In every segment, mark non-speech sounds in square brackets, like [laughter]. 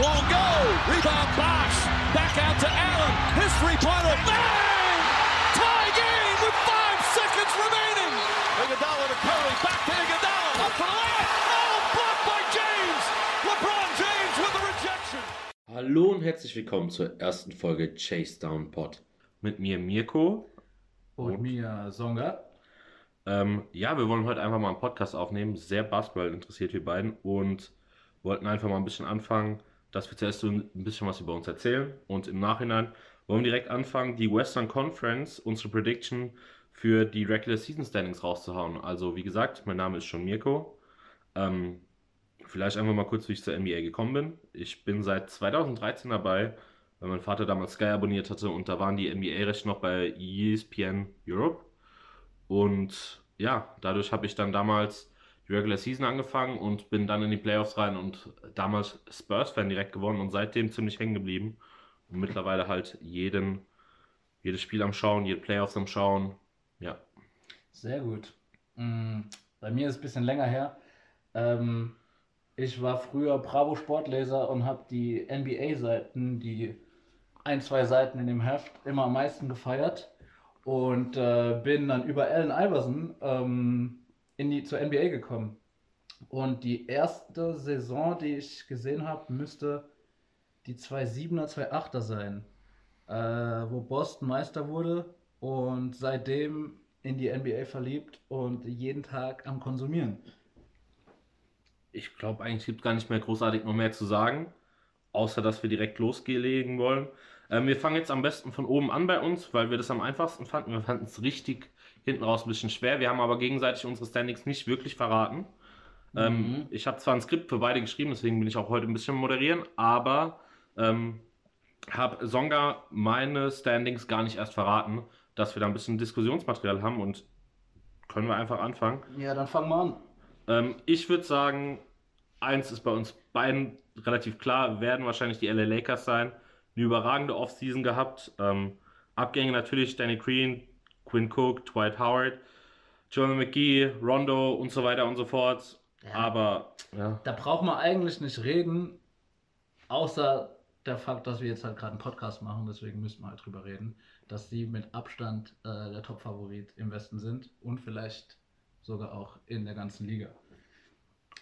Won't go. Rebound Bosch. Back out to Allen. His three-pointer. Bang! Tie game with five seconds remaining. Iguodala to Curry. Back to Iguodala. Up for the layup. Oh, blocked by James. LeBron James with the rejection. Hallo und herzlich willkommen zur ersten Folge Chase Down Pod. Mit mir Mirko. Und mir Songa. Ähm, ja, wir wollen heute einfach mal einen Podcast aufnehmen. Sehr Basketball interessiert wir beiden und wollten einfach mal ein bisschen anfangen, dass wir zuerst so ein bisschen was über uns erzählen und im Nachhinein wollen wir direkt anfangen, die Western Conference, unsere Prediction für die Regular Season Standings rauszuhauen. Also wie gesagt, mein Name ist schon Mirko. Ähm, vielleicht einfach mal kurz, wie ich zur NBA gekommen bin. Ich bin seit 2013 dabei, weil mein Vater damals Sky abonniert hatte und da waren die NBA-Rechte noch bei ESPN Europe. Und ja, dadurch habe ich dann damals die Regular Season angefangen und bin dann in die Playoffs rein und damals Spurs-Fan direkt geworden und seitdem ziemlich hängen geblieben. Und mittlerweile halt jeden, jedes Spiel am Schauen, jede Playoffs am Schauen. Ja. Sehr gut. Mm, Bei mir ist es ein bisschen länger her. Ähm, ich war früher Bravo Sportleser und habe die NBA-Seiten, die ein, zwei Seiten in dem Heft, immer am meisten gefeiert. Und äh, bin dann über Allen Iverson ähm, in die, zur NBA gekommen. Und die erste Saison, die ich gesehen habe, müsste die 2-7er, 2-8er sein, äh, wo Boston Meister wurde und seitdem in die NBA verliebt und jeden Tag am Konsumieren. Ich glaube, eigentlich gibt es gar nicht mehr großartig noch mehr zu sagen, außer dass wir direkt loslegen wollen. Ähm, wir fangen jetzt am besten von oben an bei uns, weil wir das am einfachsten fanden. Wir fanden es richtig hinten raus ein bisschen schwer. Wir haben aber gegenseitig unsere Standings nicht wirklich verraten. Ähm, ich habe zwar ein Skript für beide geschrieben, deswegen bin ich auch heute ein bisschen moderieren, aber ähm, habe Songa meine Standings gar nicht erst verraten, dass wir da ein bisschen Diskussionsmaterial haben und können wir einfach anfangen. Ja, dann fangen wir an. Ähm, ich würde sagen, eins ist bei uns beiden relativ klar, werden wahrscheinlich die LA Lakers sein. Eine überragende Offseason gehabt. Ähm, Abgänge natürlich Danny Green, Quinn Cook, Dwight Howard, Joel McGee, Rondo und so weiter und so fort. Aber ja, Da braucht man eigentlich nicht reden, außer der Fakt, dass wir jetzt halt gerade einen Podcast machen, deswegen müssen wir halt drüber reden, dass sie mit Abstand äh, der Top-Favorit im Westen sind und vielleicht sogar auch in der ganzen Liga.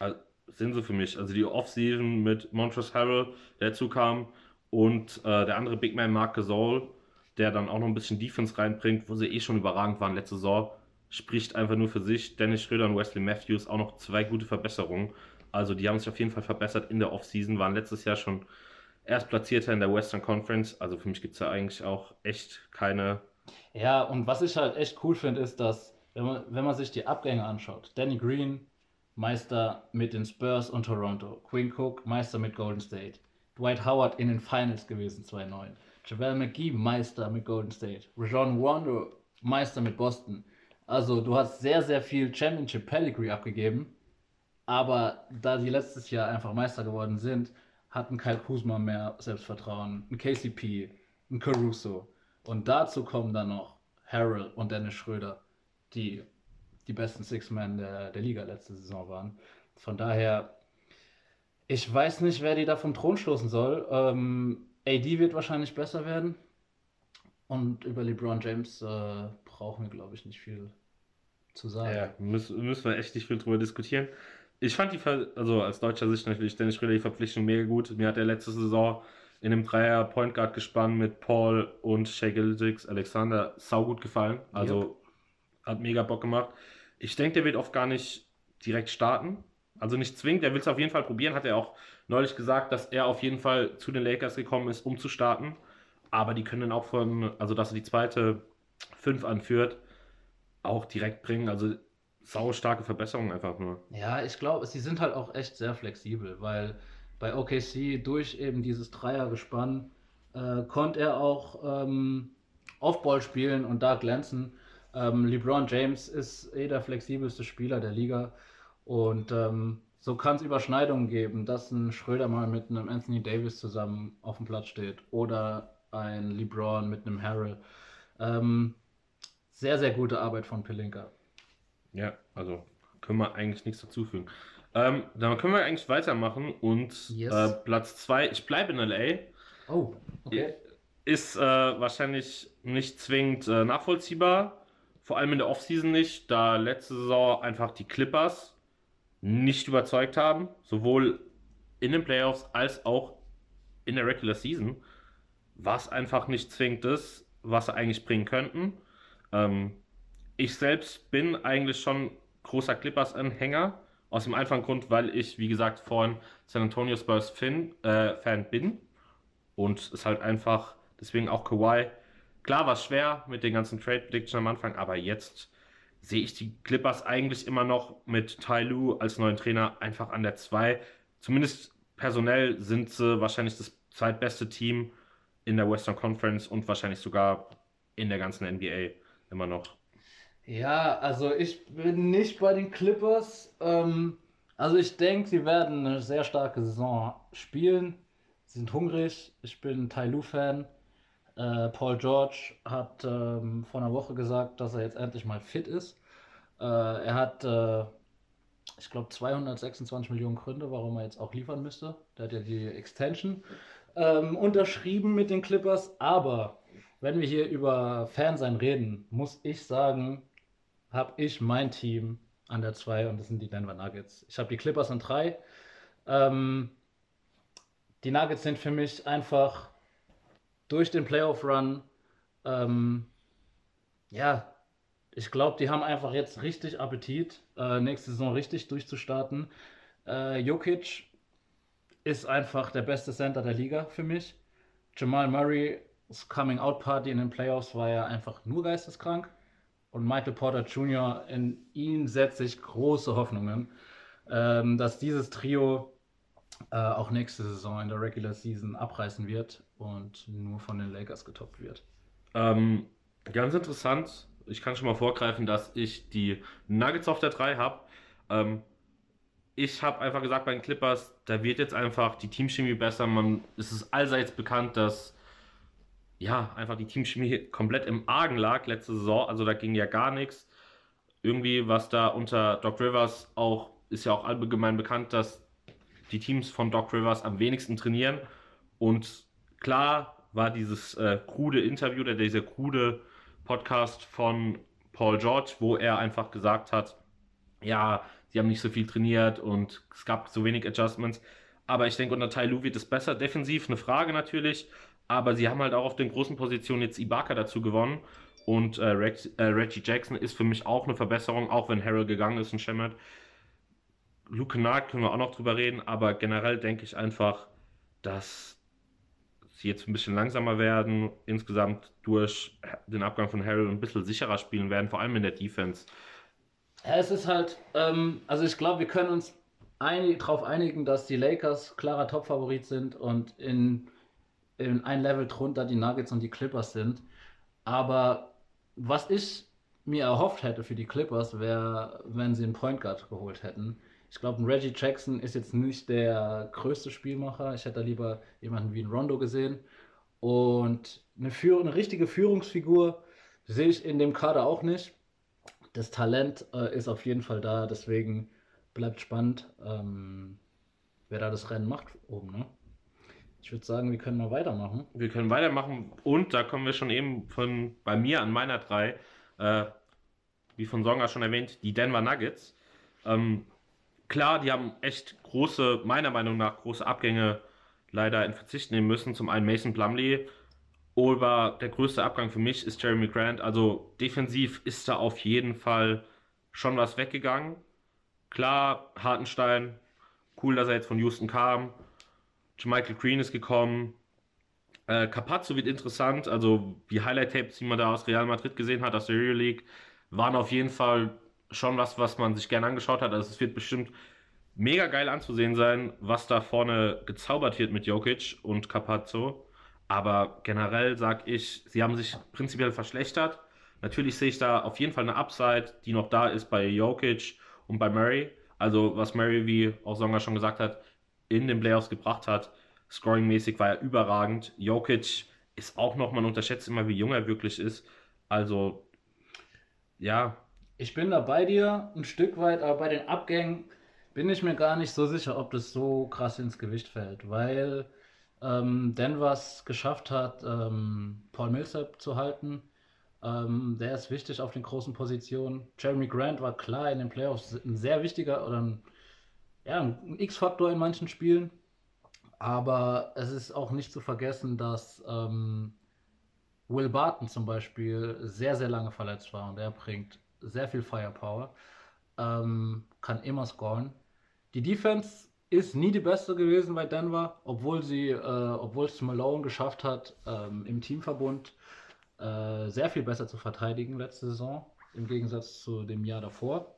also, sind sie für mich. Also die Offseason mit Montrezl Harrell, der dazu kam, und äh, der andere Big Man Marc Gasol, der dann auch noch ein bisschen Defense reinbringt, wo sie eh schon überragend waren letzte Saison, spricht einfach nur für sich. Dennis Schröder und Wesley Matthews auch noch zwei gute Verbesserungen. Also die haben sich auf jeden Fall verbessert in der Offseason, waren letztes Jahr schon Erstplatzierter in der Western Conference. Also für mich gibt es da eigentlich auch echt keine. Ja, und was ich halt echt cool finde, ist, dass, wenn man, wenn man sich die Abgänge anschaut, Danny Green, Meister mit den Spurs und Toronto, Quinn Cook, Meister mit Golden State, Dwight Howard in den Finals gewesen 2009, JaVale McGee, Meister mit Golden State, Rajon Rondo, Meister mit Boston. Also du hast sehr, sehr viel Championship Pedigree abgegeben, aber da die letztes Jahr einfach Meister geworden sind, hatten Kyle Kuzma mehr Selbstvertrauen, ein KCP, ein Caruso. Und dazu kommen dann noch Harrell und Dennis Schröder, die die besten Six-Men der, der Liga letzte Saison waren. Von daher, ich weiß nicht, wer die da vom Thron stoßen soll. Ähm, AD wird wahrscheinlich besser werden. Und über LeBron James äh, brauchen wir, glaube ich, nicht viel zu sagen. Ja, müssen, müssen wir echt nicht viel drüber diskutieren. Ich fand die, Ver also als deutscher Sicht natürlich Dennis Schröder die Verpflichtung mega gut. Mir hat er letzte Saison in einem Dreier Point Guard gespannt mit Paul und Shea Gilgix Alexander saugut gefallen. Also hat mega Bock gemacht. Ich denke, der wird oft gar nicht direkt starten. Also nicht zwingend, der will es auf jeden Fall probieren. Hat er auch neulich gesagt, dass er auf jeden Fall zu den Lakers gekommen ist, um zu starten. Aber die können dann auch von, also dass er die zweite fünf anführt, auch direkt bringen. Also sau starke Verbesserung einfach nur. Ja, ich glaube, sie sind halt auch echt sehr flexibel, weil bei OKC durch eben dieses Dreiergespann äh, konnte er auch ähm, Offball spielen und da glänzen. Ähm, LeBron James ist eh der flexibelste Spieler der Liga und ähm, so kann es Überschneidungen geben, dass ein Schröder mal mit einem Anthony Davis zusammen auf dem Platz steht oder ein LeBron mit einem Harrell. Ähm, sehr, sehr gute Arbeit von Pelinka. Ja, also können wir eigentlich nichts dazufügen. Ähm, dann können wir eigentlich weitermachen und Yes. äh, Platz 2, ich bleibe in LA, Oh, okay. ist äh, wahrscheinlich nicht zwingend äh, nachvollziehbar, vor allem in der Offseason nicht, da letzte Saison einfach die Clippers nicht überzeugt haben, sowohl in den Playoffs als auch in der Regular Season, was einfach nicht zwingend ist, was sie eigentlich bringen könnten. Ähm, ich selbst bin eigentlich schon großer Clippers-Anhänger, aus dem einfachen Grund, weil ich, wie gesagt, vorhin San Antonio Spurs äh, Fan bin und es halt einfach, deswegen auch Kawhi. Klar war es schwer mit den ganzen Trade Prediction am Anfang, aber jetzt sehe ich die Clippers eigentlich immer noch mit Tai Lu als neuen Trainer einfach an der 2. Zumindest personell sind sie wahrscheinlich das zweitbeste Team in der Western Conference und wahrscheinlich sogar in der ganzen NBA immer noch. Ja, also ich bin nicht bei den Clippers. Ähm, also ich denke, sie werden eine sehr starke Saison spielen. Sie sind hungrig. Ich bin Tai Lu-Fan. Äh, Paul George hat ähm, vor einer Woche gesagt, dass er jetzt endlich mal fit ist. Äh, er hat, äh, ich glaube, 226 Millionen Gründe, warum er jetzt auch liefern müsste. Der hat ja die Extension ähm, unterschrieben mit den Clippers. Aber wenn wir hier über Fansein reden, muss ich sagen, habe ich mein Team an der 2 und das sind die Denver Nuggets. Ich habe die Clippers an 3. Ähm, die Nuggets sind für mich einfach durch den Playoff-Run, ähm, ja, ich glaube, die haben einfach jetzt richtig Appetit, äh, nächste Saison richtig durchzustarten. Äh, Jokic ist einfach der beste Center der Liga für mich. Jamal Murray's Coming-Out-Party in den Playoffs war ja einfach nur geisteskrank. Und Michael Porter Jr., in ihn setze ich große Hoffnungen, ähm, dass dieses Trio äh, auch nächste Saison in der Regular Season abreißen wird und nur von den Lakers getoppt wird. Ähm, ganz interessant, ich kann schon mal vorgreifen, dass ich die Nuggets auf der 3 habe. Ähm, ich habe einfach gesagt bei den Clippers, da wird jetzt einfach die Teamchemie besser. Man, es ist allseits bekannt, dass ja, einfach die Teamchemie komplett im Argen lag letzte Saison. Also da ging ja gar nichts. Irgendwie, was da unter Doc Rivers auch, ist ja auch allgemein bekannt, dass die Teams von Doc Rivers am wenigsten trainieren. Und klar war dieses äh, krude Interview, oder dieser krude Podcast von Paul George, wo er einfach gesagt hat, ja, sie haben nicht so viel trainiert und es gab so wenig Adjustments. Aber ich denke, unter Tai Lu wird es besser. Defensiv eine Frage natürlich. Aber sie haben halt auch auf den großen Positionen jetzt Ibaka dazu gewonnen. Und äh, Rex, äh, Reggie Jackson ist für mich auch eine Verbesserung, auch wenn Harrell gegangen ist und Shemmett. Luke Kennard können wir auch noch drüber reden, aber generell denke ich einfach, dass sie jetzt ein bisschen langsamer werden, insgesamt durch den Abgang von Harrell ein bisschen sicherer spielen werden, vor allem in der Defense. Ja, es ist halt, ähm, also ich glaube, wir können uns einig, darauf einigen, dass die Lakers klarer Topfavorit sind und in, in ein Level drunter die Nuggets und die Clippers sind. Aber was ich mir erhofft hätte für die Clippers, wäre, wenn sie einen Point Guard geholt hätten. Ich glaube, Reggie Jackson ist jetzt nicht der größte Spielmacher. Ich hätte da lieber jemanden wie ein Rondo gesehen. Und eine, Führ eine richtige Führungsfigur sehe ich in dem Kader auch nicht. Das Talent äh, ist auf jeden Fall da, deswegen bleibt spannend, ähm, wer da das Rennen macht oben. Ne? Ich würde sagen, wir können mal weitermachen. Wir können weitermachen und da kommen wir schon eben von bei mir an meiner drei, äh, wie von Songa schon erwähnt, die Denver Nuggets. Ähm, klar, die haben echt große, meiner Meinung nach, große Abgänge leider in Verzicht nehmen müssen. Zum einen Mason Plumlee, aber der größte Abgang für mich ist Jeremy Grant. Also defensiv ist da auf jeden Fall schon was weggegangen. Klar, Hartenstein, cool, dass er jetzt von Houston kam. Michael Green ist gekommen. Äh, Capazzo wird interessant. Also die Highlight-Tapes, die man da aus Real Madrid gesehen hat, aus der Euro League, waren auf jeden Fall schon was, was man sich gerne angeschaut hat. Also es wird bestimmt mega geil anzusehen sein, was da vorne gezaubert wird mit Jokic und Capazzo. Aber generell sage ich, sie haben sich prinzipiell verschlechtert. Natürlich sehe ich da auf jeden Fall eine Upside, die noch da ist bei Jokic und bei Murray. Also was Murray, wie auch Songa schon gesagt hat, in den Playoffs gebracht hat, scoring-mäßig war er überragend. Jokic ist auch noch, man unterschätzt immer, wie jung er wirklich ist. Also, ja, Ich bin da bei dir ein Stück weit, aber bei den Abgängen bin ich mir gar nicht so sicher, ob das so krass ins Gewicht fällt, weil ähm, Denver es geschafft hat, ähm, Paul Millsap zu halten. Ähm, der ist wichtig auf den großen Positionen. Jeremy Grant war klar in den Playoffs ein sehr wichtiger oder ein, ja, ein X-Faktor in manchen Spielen. Aber es ist auch nicht zu vergessen, dass ähm, Will Barton zum Beispiel sehr, sehr lange verletzt war und er bringt sehr viel Firepower, ähm, kann immer scoren. Die Defense ist nie die beste gewesen bei Denver, obwohl sie, äh, obwohl es Malone geschafft hat, ähm, im Teamverbund äh, sehr viel besser zu verteidigen letzte Saison, im Gegensatz zu dem Jahr davor.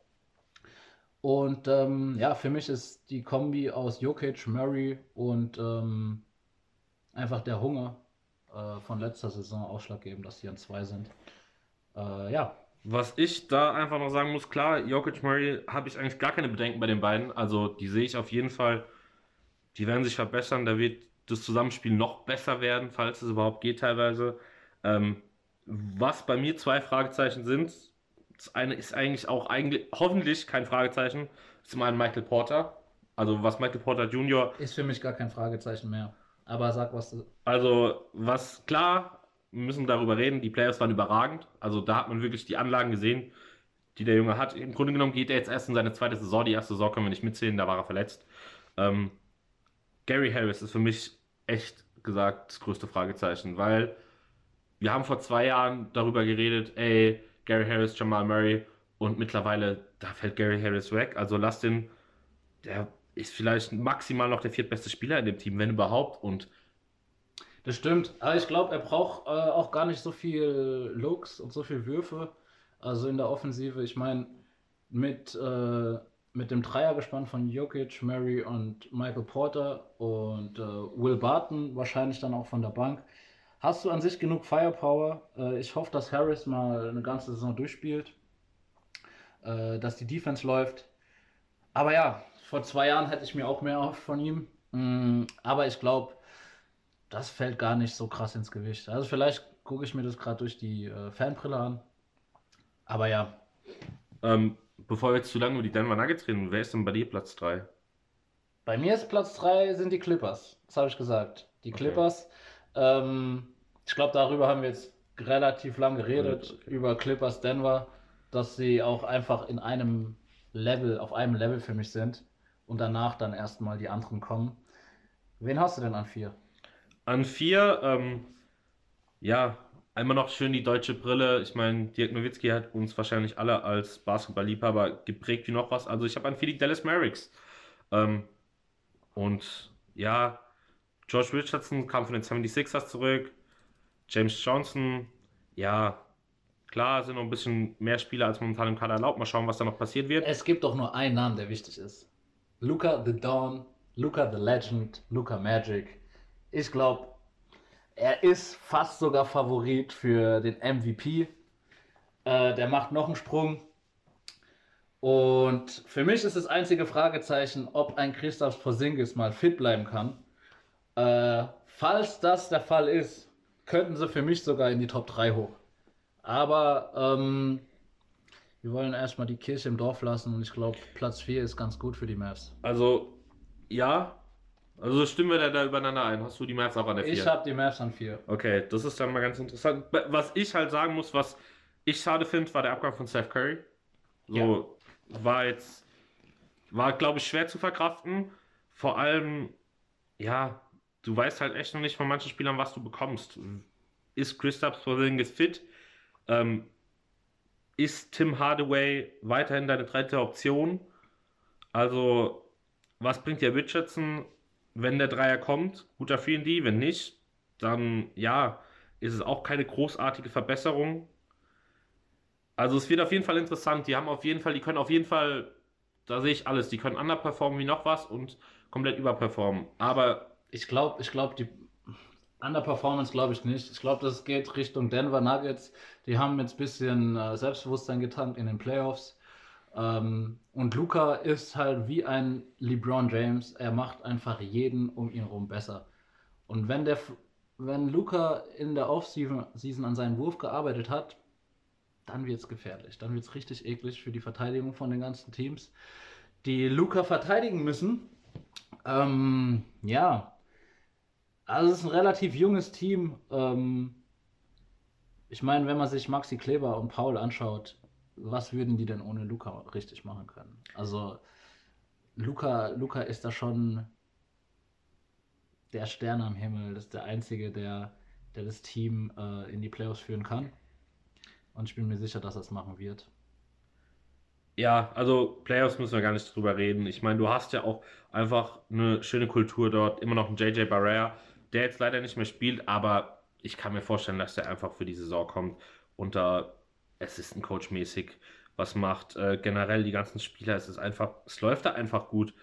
Und ähm, ja, für mich ist die Kombi aus Jokic, Murray und ähm, einfach der Hunger äh, von letzter Saison ausschlaggebend, dass die an zwei sind. Äh, ja. Was ich da einfach noch sagen muss, klar, Jokic Murray habe ich eigentlich gar keine Bedenken bei den beiden. Also die sehe ich auf jeden Fall, die werden sich verbessern. Da wird das Zusammenspiel noch besser werden, falls es überhaupt geht teilweise. Ähm, was bei mir zwei Fragezeichen sind, das eine ist eigentlich auch eigentlich hoffentlich kein Fragezeichen. Zum einen Michael Porter. Also was Michael Porter Jr. Ist für mich gar kein Fragezeichen mehr. Aber sag was du. Also was klar, wir müssen darüber reden, die Playoffs waren überragend. Also da hat man wirklich die Anlagen gesehen, die der Junge hat. Im Grunde genommen geht er jetzt erst in seine zweite Saison. Die erste Saison können wir nicht mitzählen, da war er verletzt. Ähm, Gary Harris ist für mich echt gesagt das größte Fragezeichen, weil wir haben vor zwei Jahren darüber geredet, ey, Gary Harris, Jamal Murray und mittlerweile, da fällt Gary Harris weg. Also lass den, der ist vielleicht maximal noch der viertbeste Spieler in dem Team, wenn überhaupt. Und das stimmt, aber ich glaube, er braucht äh, auch gar nicht so viel Looks und so viel Würfe. Also in der Offensive, ich meine, mit, äh, mit dem Dreiergespann von Jokic, Murray und Michael Porter und äh, Will Barton, wahrscheinlich dann auch von der Bank, hast du an sich genug Firepower. Äh, ich hoffe, dass Harris mal eine ganze Saison durchspielt, äh, dass die Defense läuft. Aber ja, vor zwei Jahren hätte ich mir auch mehr auf von ihm. Mm, aber ich glaube, das fällt gar nicht so krass ins Gewicht. Also vielleicht gucke ich mir das gerade durch die äh, Fanbrille an. Aber ja. Ähm, bevor wir jetzt zu lange über die Denver Nuggets reden, wer ist denn bei dir Platz 3? Bei mir ist Platz 3 sind die Clippers. Das habe ich gesagt. Die Clippers. Okay. Ähm, ich glaube, darüber haben wir jetzt relativ lang geredet, okay. über Clippers Denver, dass sie auch einfach in einem Level, auf einem Level für mich sind und danach dann erstmal die anderen kommen. Wen hast du denn an 4? An 4, ähm, ja, einmal noch schön die deutsche Brille. Ich meine, Dirk Nowitzki hat uns wahrscheinlich alle als Basketball-Liebhaber geprägt wie noch was. Also ich habe an 4 die Dallas Mavericks. Ähm, und ja, George Richardson kam von den 76ers zurück. James Johnson, ja, klar, sind noch ein bisschen mehr Spieler als momentan im Kader erlaubt. Mal schauen, was da noch passiert wird. Es gibt doch nur einen Namen, der wichtig ist. Luca the Dawn, Luca the Legend, Luca Magic. Ich glaube, er ist fast sogar Favorit für den MVP. Äh, der macht noch einen Sprung. Und für mich ist das einzige Fragezeichen, ob ein Christoph Porzingis mal fit bleiben kann. Äh, falls das der Fall ist, könnten sie für mich sogar in die Top 3 hoch. Aber ähm, wir wollen erstmal die Kirche im Dorf lassen und ich glaube, Platz 4 ist ganz gut für die Mavs. Also, ja. Also stimmen wir da, da übereinander ein. Hast du die Mavs auch an der 4? Ich habe die Mavs an 4. Okay, das ist dann mal ganz interessant. Was ich halt sagen muss, was ich schade finde, war der Abgang von Seth Curry. So, ja. war jetzt, war glaube ich schwer zu verkraften. Vor allem, ja, du weißt halt echt noch nicht von manchen Spielern, was du bekommst. Ist Christoph Porzingis fit? Ähm, ist Tim Hardaway weiterhin deine dritte Option? Also, was bringt dir Richardson, wenn der Dreier kommt? Guter 4D, wenn nicht, dann ja, ist es auch keine großartige Verbesserung. Also es wird auf jeden Fall interessant. Die haben auf jeden Fall, die können auf jeden Fall, da sehe ich alles, die können underperformen wie noch was und komplett überperformen. Aber ich glaube, ich glaube, die Underperformance glaube ich nicht. Ich glaube, das geht Richtung Denver Nuggets. Die haben jetzt ein bisschen äh, Selbstbewusstsein getankt in den Playoffs. Ähm, und Luca ist halt wie ein LeBron James. Er macht einfach jeden um ihn herum besser. Und wenn der, wenn Luca in der Offseason an seinen Wurf gearbeitet hat, dann wird es gefährlich. Dann wird es richtig eklig für die Verteidigung von den ganzen Teams. die Luca verteidigen müssen. Ähm, ja, also es ist ein relativ junges Team. Ähm, ich meine, wenn man sich Maxi Kleber und Paul anschaut, was würden die denn ohne Luca richtig machen können? Also Luca, Luca ist da schon der Stern am Himmel. Das ist der Einzige, der, der das Team äh, in die Playoffs führen kann. Und ich bin mir sicher, dass er es machen wird. Ja, also Playoffs müssen wir gar nicht drüber reden. Ich meine, du hast ja auch einfach eine schöne Kultur dort. Immer noch ein JJ Barrea, der jetzt leider nicht mehr spielt, aber ich kann mir vorstellen, dass der einfach für die Saison kommt da Assistant Coach mäßig was macht. Äh, generell die ganzen Spieler, es ist einfach, es läuft da einfach gut.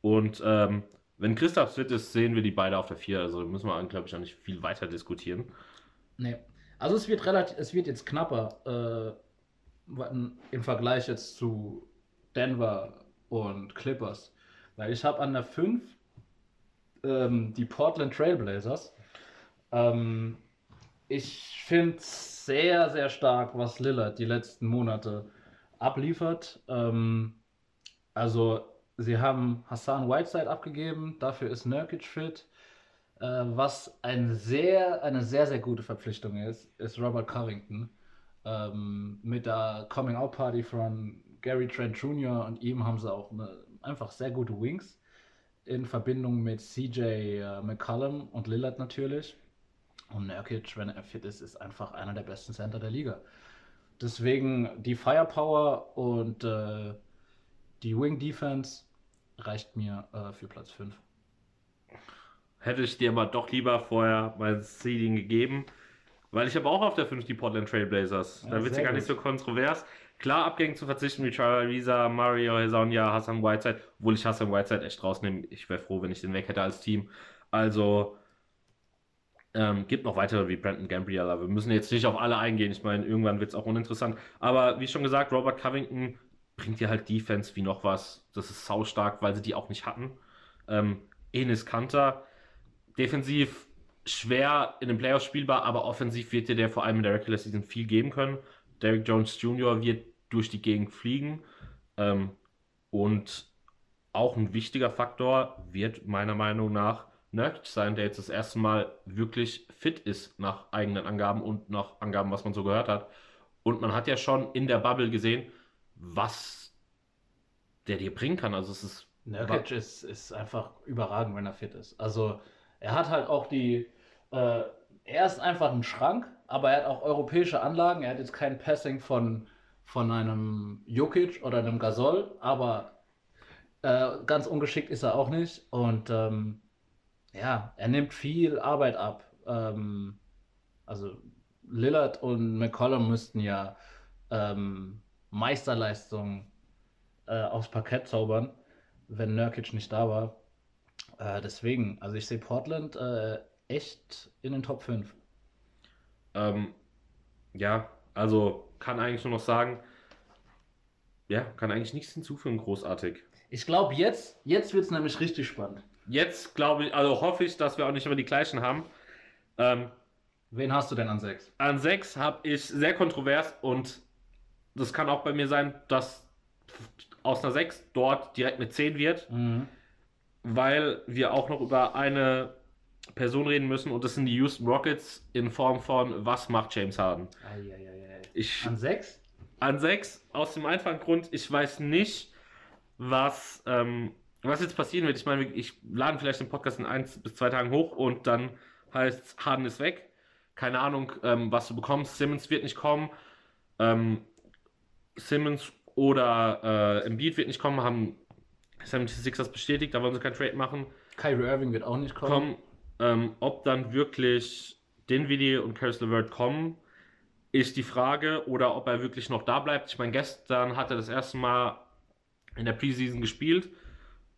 Und ähm, wenn Christoph fit ist, sehen wir die beide auf der 4. Also müssen wir, glaube ich, auch nicht viel weiter diskutieren. Nee. Also es wird relativ, es wird jetzt knapper äh, im Vergleich jetzt zu Denver und Clippers. Weil ich habe an der 5 ähm, die Portland Trailblazers. Ähm, ich finde es sehr, sehr stark, was Lillard die letzten Monate abliefert. Ähm, also sie haben Hassan Whiteside abgegeben, dafür ist Nurkic fit. Äh, was ein sehr, eine sehr, sehr gute Verpflichtung ist, ist Robert Covington. Ähm, mit der Coming-out-Party von Gary Trent Jr. und ihm haben sie auch eine, einfach sehr gute Wings in Verbindung mit CJ äh, McCollum und Lillard natürlich. Und Nurkic, wenn er fit ist, ist einfach einer der besten Center der Liga. Deswegen die Firepower und äh, die Wing Defense reicht mir äh, für Platz 5. Hätte ich dir aber doch lieber vorher mein Seeding gegeben, weil ich habe auch auf der 5 die Portland Trailblazers. Ja, da wird es ja gar nicht so kontrovers. Klar, Abgängen zu verzichten wie Charles Visa, Mario Hezonja, Hassan Whiteside, obwohl ich Hassan Whiteside echt rausnehme. Ich wäre froh, wenn ich den weg hätte als Team. Also, ähm, gibt noch weitere wie Brandon Gambriella. Wir müssen jetzt nicht auf alle eingehen. Ich meine, irgendwann wird es auch uninteressant. Aber wie schon gesagt, Robert Covington bringt dir halt Defense wie noch was. Das ist saustark, weil sie die auch nicht hatten. Ähm, Enes Kanter, defensiv schwer in den Playoffs spielbar, aber offensiv wird dir der vor allem in der Regular Season viel geben können. Derek Jones Jr. wird durch die Gegend fliegen. Ähm, und auch ein wichtiger Faktor wird meiner Meinung nach Nurkic sein, der jetzt das erste Mal wirklich fit ist nach eigenen Angaben und nach Angaben, was man so gehört hat. Und man hat ja schon in der Bubble gesehen, was der dir bringen kann. Also es ist. Nurkic ist, ist einfach überragend, wenn er fit ist. Also er hat halt auch die. Äh, er ist einfach ein Schrank, aber er hat auch europäische Anlagen. Er hat jetzt kein Passing von, von einem Jokic oder einem Gasol, aber äh, ganz ungeschickt ist er auch nicht. Und ähm, ja, er nimmt viel Arbeit ab. Ähm, also Lillard und McCollum müssten ja ähm, Meisterleistungen äh, aufs Parkett zaubern, wenn Nurkic nicht da war. Äh, deswegen, also ich sehe Portland äh, echt in den Top 5. Ähm, ja, also kann eigentlich nur noch sagen, ja, kann eigentlich nichts hinzufügen, großartig. Ich glaube, jetzt, jetzt wird es nämlich richtig spannend. Jetzt glaube ich, also hoffe ich, dass wir auch nicht immer die gleichen haben. Ähm, Wen hast du denn an 6? An 6 habe ich sehr kontrovers und das kann auch bei mir sein, dass aus einer 6 dort direkt eine 10 wird, mhm. weil wir auch noch über eine Person reden müssen und das sind die Houston Rockets in Form von was macht James Harden? Ich, an 6? An 6 aus dem einfachen Grund, ich weiß nicht, was ähm, was jetzt passieren wird, ich meine, ich lade vielleicht den Podcast in eins bis zwei Tagen hoch und dann heißt Harden ist weg. Keine Ahnung, ähm, was du bekommst. Simmons wird nicht kommen. Ähm, Simmons oder äh, Embiid wird nicht kommen, haben 76ers bestätigt, da wollen sie kein Trade machen. Kyrie Irving wird auch nicht kommen. kommen. Ähm, ob dann wirklich Dinwiddie und Caris LeVert kommen, ist die Frage. Oder ob er wirklich noch da bleibt. Ich meine, gestern hat er das erste Mal in der Preseason gespielt.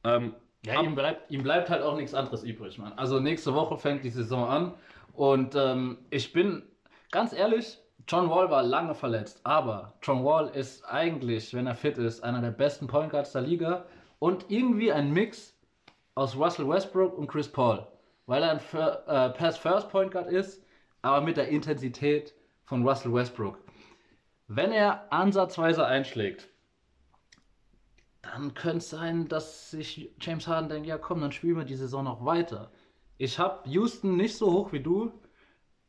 Ähm, ja, ihm bleibt, ihm bleibt halt auch nichts anderes übrig, Mann. Also nächste Woche fängt die Saison an und ähm, ich bin ganz ehrlich, John Wall war lange verletzt, aber John Wall ist eigentlich, wenn er fit ist, einer der besten Point Guards der Liga und irgendwie ein Mix aus Russell Westbrook und Chris Paul, weil er ein äh, Pass-First Point Guard ist, aber mit der Intensität von Russell Westbrook. Wenn er ansatzweise einschlägt, dann könnte es sein, dass sich James Harden denkt, ja komm, dann spielen wir die Saison noch weiter. Ich habe Houston nicht so hoch wie du,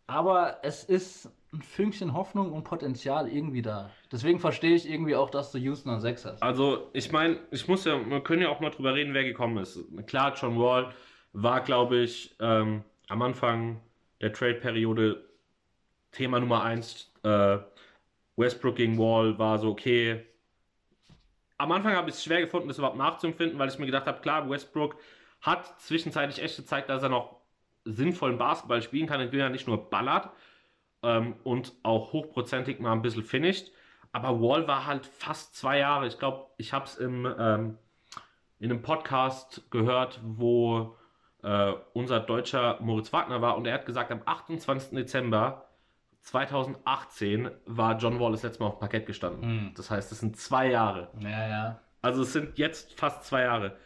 aber es ist ein Fünkchen Hoffnung und Potenzial irgendwie da. Deswegen verstehe ich irgendwie auch, dass du Houston an 6 hast. Also, ich meine, ich muss ja, wir können ja auch mal drüber reden, wer gekommen ist. Klar, John Wall war, glaube ich, ähm, am Anfang der Trade-Periode Thema Nummer 1. Äh, Westbrook gegen Wall war so, okay. Am Anfang habe ich es schwer gefunden, das überhaupt nachzuempfinden, weil ich mir gedacht habe, klar, Westbrook hat zwischenzeitlich echt gezeigt, dass er noch sinnvollen Basketball spielen kann, indem er nicht nur ballert ähm, und auch hochprozentig mal ein bisschen finisht. Aber Wall war halt fast zwei Jahre. Ich glaube, ich habe es ähm, in einem Podcast gehört, wo äh, unser deutscher Moritz Wagner war und er hat gesagt, am 28. Dezember 2018 war John Wall das letzte Mal auf dem Parkett gestanden. Mhm. Das heißt, es sind zwei Jahre. Ja, ja. Also es sind jetzt fast zwei Jahre.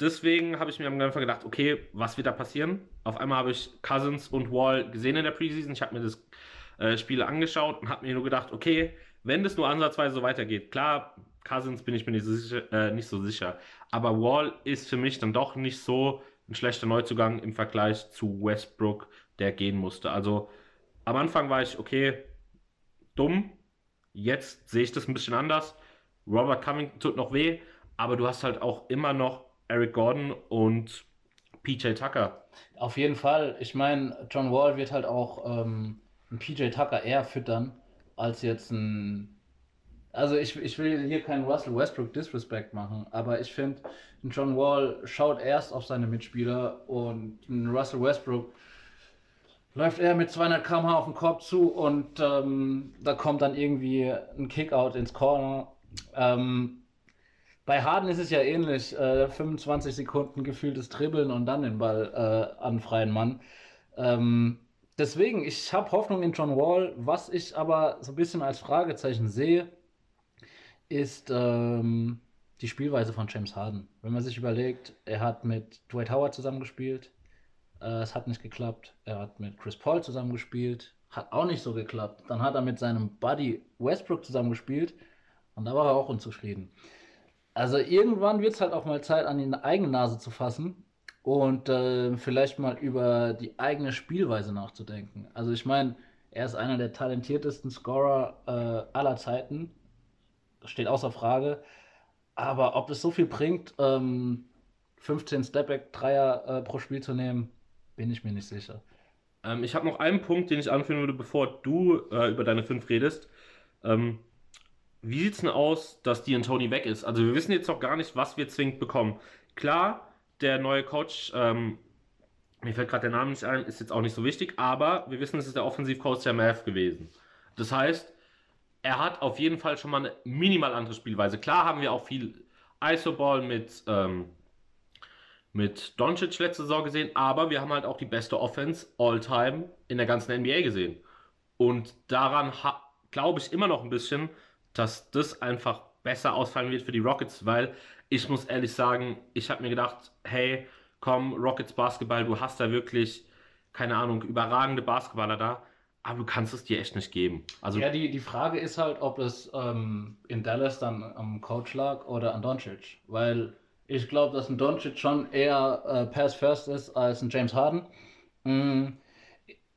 Deswegen habe ich mir am Anfang gedacht, okay, was wird da passieren? Auf einmal habe ich Cousins und Wall gesehen in der Preseason. Ich habe mir das äh, Spiel angeschaut und habe mir nur gedacht, okay, wenn das nur ansatzweise so weitergeht, klar, Cousins bin ich mir nicht so sicher, äh, nicht so sicher. Aber Wall ist für mich dann doch nicht so ein schlechter Neuzugang im Vergleich zu Westbrook, der gehen musste. Also am Anfang war ich, okay, dumm. Jetzt sehe ich das ein bisschen anders. Robert Covington tut noch weh, aber du hast halt auch immer noch Eric Gordon und PJ Tucker. Auf jeden Fall. Ich meine, John Wall wird halt auch ähm, PJ Tucker eher füttern, als jetzt ein. Also ich, ich will hier keinen Russell Westbrook Disrespect machen, aber ich finde, John Wall schaut erst auf seine Mitspieler und Russell Westbrook läuft er mit 200 km/h auf den Korb zu und ähm, da kommt dann irgendwie ein Kickout ins Corner. Ähm, bei Harden ist es ja ähnlich. Äh, 25 Sekunden gefühltes Dribbeln und dann den Ball äh, an freien Mann. Ähm, deswegen, ich habe Hoffnung in John Wall. Was ich aber so ein bisschen als Fragezeichen sehe, ist ähm, die Spielweise von James Harden. Wenn man sich überlegt, er hat mit Dwight Howard zusammengespielt, äh, es hat nicht geklappt. Er hat mit Chris Paul zusammengespielt, hat auch nicht so geklappt. Dann hat er mit seinem Buddy Westbrook zusammengespielt und da war er auch unzufrieden. Also irgendwann wird es halt auch mal Zeit, an die eigene Nase zu fassen und äh, vielleicht mal über die eigene Spielweise nachzudenken. Also ich meine, er ist einer der talentiertesten Scorer äh, aller Zeiten. Das steht außer Frage. Aber ob das so viel bringt, ähm, 15 Stepback-Dreier äh, pro Spiel zu nehmen, bin ich mir nicht sicher. Ähm, ich habe noch einen Punkt, den ich anführen würde, bevor du äh, über deine fünf redest. Ähm, wie sieht es denn aus, dass die Tony weg ist? Also wir wissen jetzt noch gar nicht, was wir zwingend bekommen. Klar, der neue Coach, ähm, mir fällt gerade der Name nicht ein, ist jetzt auch nicht so wichtig, aber wir wissen, es ist der Offensivcoach der Math gewesen. Das heißt, er hat auf jeden Fall schon mal eine minimal andere Spielweise. Klar haben wir auch viel Isoball mit, ähm, mit Doncic letzte Saison gesehen, aber wir haben halt auch die beste Offense all-time in der ganzen NBA gesehen. Und daran glaube ich immer noch ein bisschen, dass das einfach besser ausfallen wird für die Rockets, weil ich muss ehrlich sagen, ich habe mir gedacht, hey, komm, Rockets Basketball, du hast da wirklich, keine Ahnung, überragende Basketballer da, aber du kannst es dir echt nicht geben. Also ja, die, die Frage ist halt, ob es ähm, in Dallas dann am Coach lag oder an Doncic, weil ich glaube, dass ein Doncic schon eher äh, Pass First ist als ein James Harden. Mhm.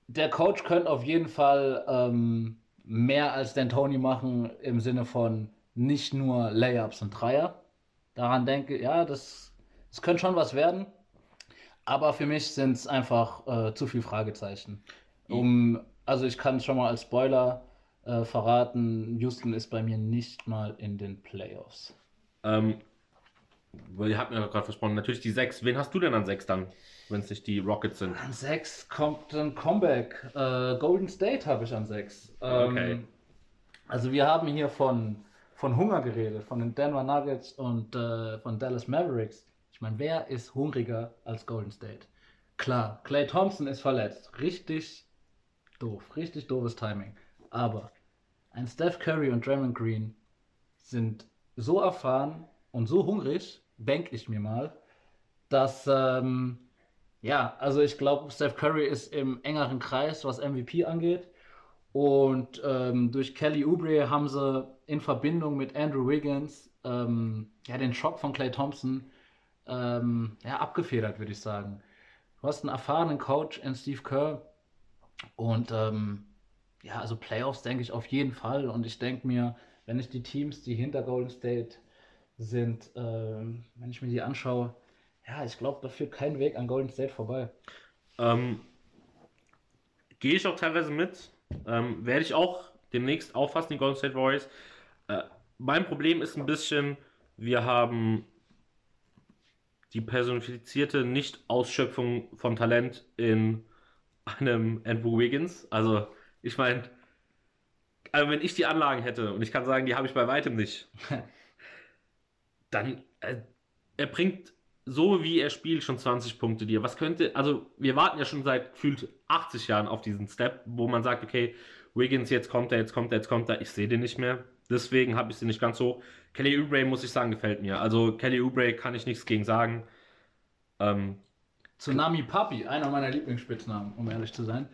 Der Coach könnte auf jeden Fall ähm, mehr als D'Antoni machen im Sinne von nicht nur Layups und Dreier. Daran denke, ja, das, das könnte schon was werden. Aber für mich sind es einfach äh, zu viele Fragezeichen. Um, also ich kann schon mal als Spoiler äh, verraten, Houston ist bei mir nicht mal in den Playoffs. Ähm, weil ihr habt mir gerade versprochen, natürlich die 6. Wen hast du denn an 6 dann? wenn es nicht die Rockets sind. An 6 kommt ein Comeback. Äh, Golden State habe ich an 6. Ähm, okay. Also wir haben hier von, von Hunger geredet, von den Denver Nuggets und äh, von Dallas Mavericks. Ich meine, wer ist hungriger als Golden State? Klar, Clay Thompson ist verletzt. Richtig doof, richtig doofes Timing. Aber ein Steph Curry und Draymond Green sind so erfahren und so hungrig, denke ich mir mal, dass ähm, ja, also ich glaube, Steph Curry ist im engeren Kreis, was MVP angeht. Und ähm, durch Kelly Oubre haben sie in Verbindung mit Andrew Wiggins ähm, ja, den Schock von Clay Thompson ähm, ja, abgefedert, würde ich sagen. Du hast einen erfahrenen Coach in Steve Kerr und ähm, ja, also Playoffs denke ich auf jeden Fall. Und ich denke mir, wenn ich die Teams, die hinter Golden State sind, ähm, wenn ich mir die anschaue, ja, ich glaube, da führt kein Weg an Golden State vorbei. Ähm, Gehe ich auch teilweise mit. Ähm, werde ich auch demnächst auffassen, die Golden State Warriors. Äh, mein Problem ist ein bisschen, wir haben die personifizierte Nicht-Ausschöpfung von Talent in einem Andrew Wiggins. Also, ich meine, also wenn ich die Anlagen hätte und ich kann sagen, die habe ich bei weitem nicht, [laughs] dann äh, er bringt so wie er spielt schon 20 Punkte dir. Was könnte, also wir warten ja schon seit gefühlt 80 Jahren auf diesen Step, wo man sagt, okay, Wiggins, jetzt kommt er, jetzt kommt er, jetzt kommt er, ich sehe den nicht mehr. Deswegen habe ich sie nicht ganz so. Kelly Oubre, muss ich sagen, gefällt mir. Also Kelly Oubre kann ich nichts gegen sagen. Ähm, Tsunami Papi, einer meiner Lieblingsspitznamen, um ehrlich zu sein.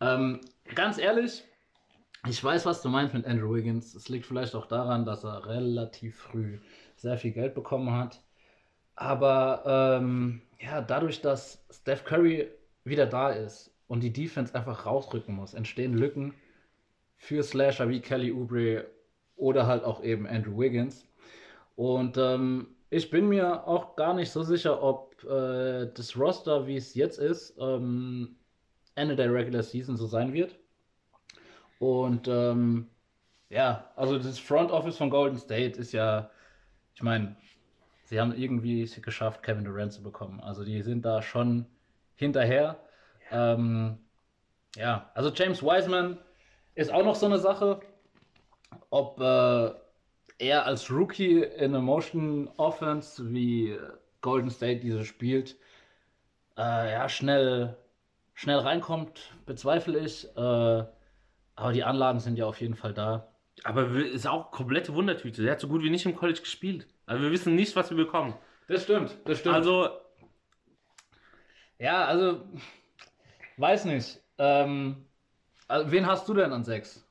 Ähm, ganz ehrlich, ich weiß, was du meinst mit Andrew Wiggins. Es liegt vielleicht auch daran, dass er relativ früh sehr viel Geld bekommen hat. Aber ähm, ja, dadurch, dass Steph Curry wieder da ist und die Defense einfach rausrücken muss, entstehen Lücken für Slasher wie Kelly Oubre oder halt auch eben Andrew Wiggins. Und ähm, ich bin mir auch gar nicht so sicher, ob äh, das Roster, wie es jetzt ist, ähm, Ende der Regular Season so sein wird. Und ähm, ja, also das Front Office von Golden State ist ja, ich meine, sie haben irgendwie es geschafft, Kevin Durant zu bekommen. Also die sind da schon hinterher. Ja, ähm, ja. also James Wiseman ist auch noch so eine Sache, ob äh, er als Rookie in einer Motion Offense wie Golden State diese spielt, äh, ja, schnell, schnell reinkommt, bezweifle ich. Äh, aber die Anlagen sind ja auf jeden Fall da. Aber ist auch komplette Wundertüte. Der hat so gut wie nicht im College gespielt. Also wir wissen nicht, was wir bekommen. Das stimmt, das stimmt. Also. Ja, also. Weiß nicht. Ähm, also, wen hast du denn an 6?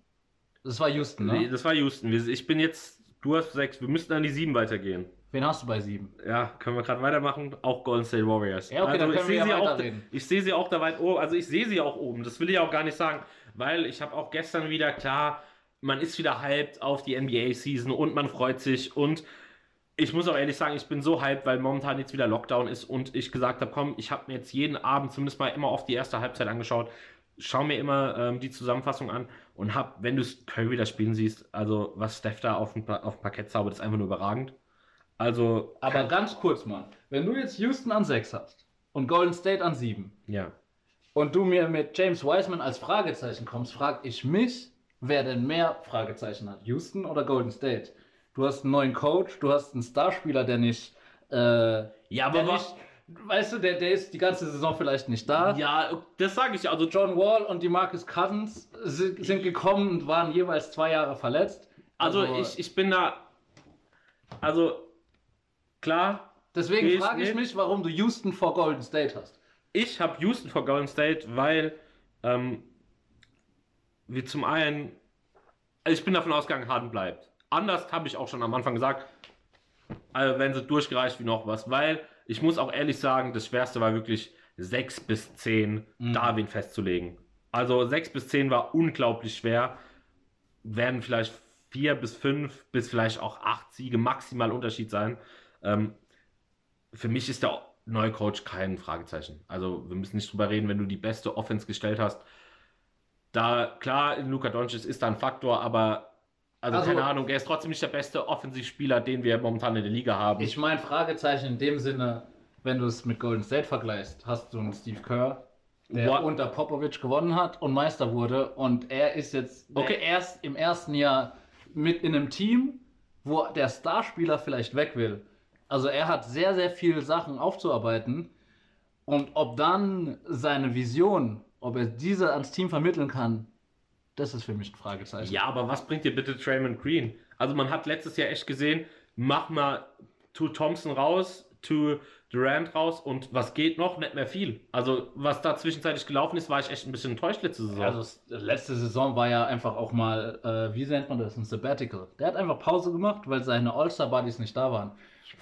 Das war Houston, ne? Nee, das war Houston. Ich bin jetzt. Du hast 6. Wir müssten an die 7 weitergehen. Wen hast du bei 7? Ja, können wir gerade weitermachen. Auch Golden State Warriors. Ja, okay, also, dann können wir ja auch, Ich sehe sie auch da weit oben. Also ich sehe sie auch oben. Das will ich auch gar nicht sagen. Weil ich habe auch gestern wieder, klar, man ist wieder hyped auf die NBA-Season und man freut sich und ich muss auch ehrlich sagen, ich bin so hyped, weil momentan jetzt wieder Lockdown ist und ich gesagt habe, komm, ich habe mir jetzt jeden Abend zumindest mal immer auf die erste Halbzeit angeschaut, schau mir immer ähm, die Zusammenfassung an und hab, wenn du Curry da spielen siehst, also was Steph da auf dem, auf dem Parkett zaubert, ist einfach nur überragend. Also. Aber ganz kurz mal, wenn du jetzt Houston an 6 hast und Golden State an 7. Ja. Und du mir mit James Wiseman als Fragezeichen kommst, frag ich mich, wer denn mehr Fragezeichen hat, Houston oder Golden State? Du hast einen neuen Coach, du hast einen Starspieler, der nicht. Äh, ja, aber nicht, weißt du, der, der ist die ganze Saison vielleicht nicht da. Ja, das sage ich. Also John Wall und die Marcus Cousins sind, sind gekommen und waren jeweils zwei Jahre verletzt. Also, also ich, ich bin da. Also klar. Deswegen frage ich mich, warum du Houston vor Golden State hast. Ich habe Houston vor Golden State, weil ähm, wir zum einen. Also ich bin davon ausgegangen, Harden bleibt. Anders habe ich auch schon am Anfang gesagt, also wenn sie durchgereicht wie noch was, weil ich muss auch ehrlich sagen, das Schwerste war wirklich 6 bis 10 mhm. Darwin festzulegen. Also 6 bis 10 war unglaublich schwer. Werden vielleicht 4 bis 5 bis vielleicht auch 8 Siege maximal Unterschied sein. Ähm, für mich ist der neue Coach kein Fragezeichen. Also wir müssen nicht drüber reden, wenn du die beste Offense gestellt hast. Da, klar, Luka Doncic ist da ein Faktor, aber also, also, keine Ahnung, er ist trotzdem nicht der beste Offensivspieler, den wir momentan in der Liga haben. Ich meine, Fragezeichen in dem Sinne, wenn du es mit Golden State vergleichst, hast du einen Steve Kerr, der What? unter Popovic gewonnen hat und Meister wurde. Und er ist jetzt okay. erst im ersten Jahr mit in einem Team, wo der Starspieler vielleicht weg will. Also er hat sehr, sehr viele Sachen aufzuarbeiten. Und ob dann seine Vision, ob er diese ans Team vermitteln kann, das ist für mich ein Fragezeichen. Ja, aber was bringt dir bitte Traymond Green? Also man hat letztes Jahr echt gesehen, mach mal tu Thompson raus, to Durant raus und was geht noch? Nicht mehr viel. Also, was da zwischenzeitlich gelaufen ist, war ich echt ein bisschen enttäuscht letzte Saison. Also letzte Saison war ja einfach auch mal, äh, wie nennt man das, ein Sabbatical. Der hat einfach Pause gemacht, weil seine All-Star-Buddies nicht da waren.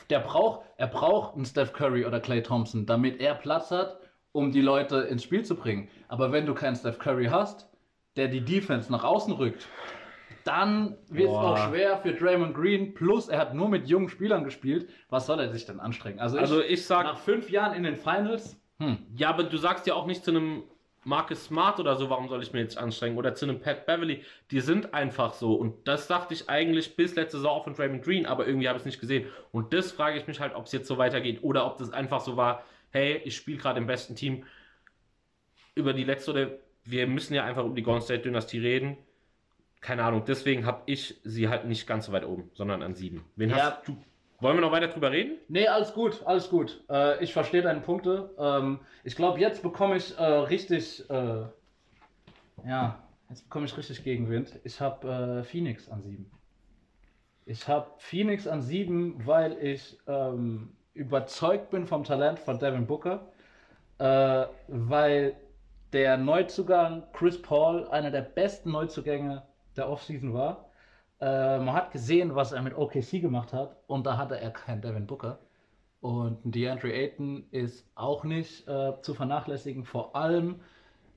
Der braucht, er braucht einen Steph Curry oder Clay Thompson, damit er Platz hat, um die Leute ins Spiel zu bringen. Aber wenn du keinen Steph Curry hast, der die Defense nach außen rückt, dann wird es auch schwer für Draymond Green. Plus, er hat nur mit jungen Spielern gespielt. Was soll er sich denn anstrengen? Also, Also ich, ich sag, nach fünf Jahren in den Finals, hm, ja, aber du sagst ja auch nicht zu einem Marcus Smart oder so, warum soll ich mir jetzt anstrengen? Oder zu einem Pat Beverly. Die sind einfach so. Und das dachte ich eigentlich bis letzte Saison auch von Draymond Green, aber irgendwie habe ich es nicht gesehen. Und das frage ich mich halt, ob es jetzt so weitergeht oder ob das einfach so war, hey, ich spiele gerade im besten Team über die letzte oder wir müssen ja einfach um die Golden State Dynastie reden. Keine Ahnung, deswegen habe ich sie halt nicht ganz so weit oben, sondern an sieben. Wen Ja. hast du? Wollen wir noch weiter drüber reden? Nee, alles gut, alles gut. Äh, ich verstehe deine Punkte. Ähm, ich glaube, jetzt bekomme ich äh, richtig, äh, ja, jetzt bekomme ich richtig Gegenwind. Ich habe äh, Phoenix an sieben. Ich habe Phoenix an sieben, weil ich ähm, überzeugt bin vom Talent von Devin Booker, äh, weil der Neuzugang Chris Paul einer der besten Neuzugänge der Offseason war. Äh, man hat gesehen, was er mit OKC gemacht hat und da hatte er keinen Devin Booker. Und DeAndre Ayton ist auch nicht äh, zu vernachlässigen, vor allem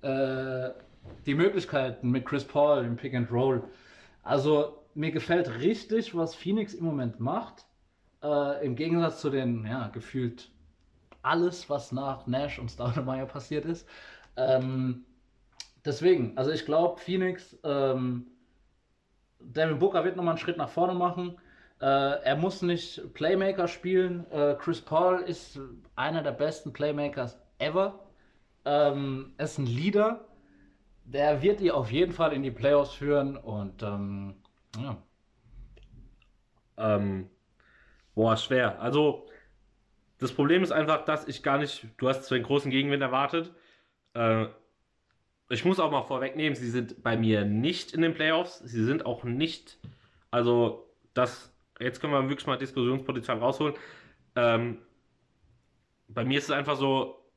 äh, die Möglichkeiten mit Chris Paul im Pick and Roll. Also mir gefällt richtig, was Phoenix im Moment macht. Äh, Im Gegensatz zu den, ja, gefühlt alles, was nach Nash und Stoudemire passiert ist. Ähm, deswegen, also ich glaube, Phoenix, ähm, Devin Booker wird nochmal einen Schritt nach vorne machen. Äh, er muss nicht Playmaker spielen. Äh, Chris Paul ist einer der besten Playmakers ever. Ähm, er ist ein Leader. Der wird die auf jeden Fall in die Playoffs führen und ähm, ja. Ähm, boah, schwer. Also, das Problem ist einfach, dass ich gar nicht, du hast zwar einen großen Gegenwind erwartet. Äh, ich muss auch mal vorwegnehmen, sie sind bei mir nicht in den Playoffs. Sie sind auch nicht, also, das, jetzt können wir wirklich mal Diskussionspotenzial rausholen. Ähm, bei mir ist es einfach so,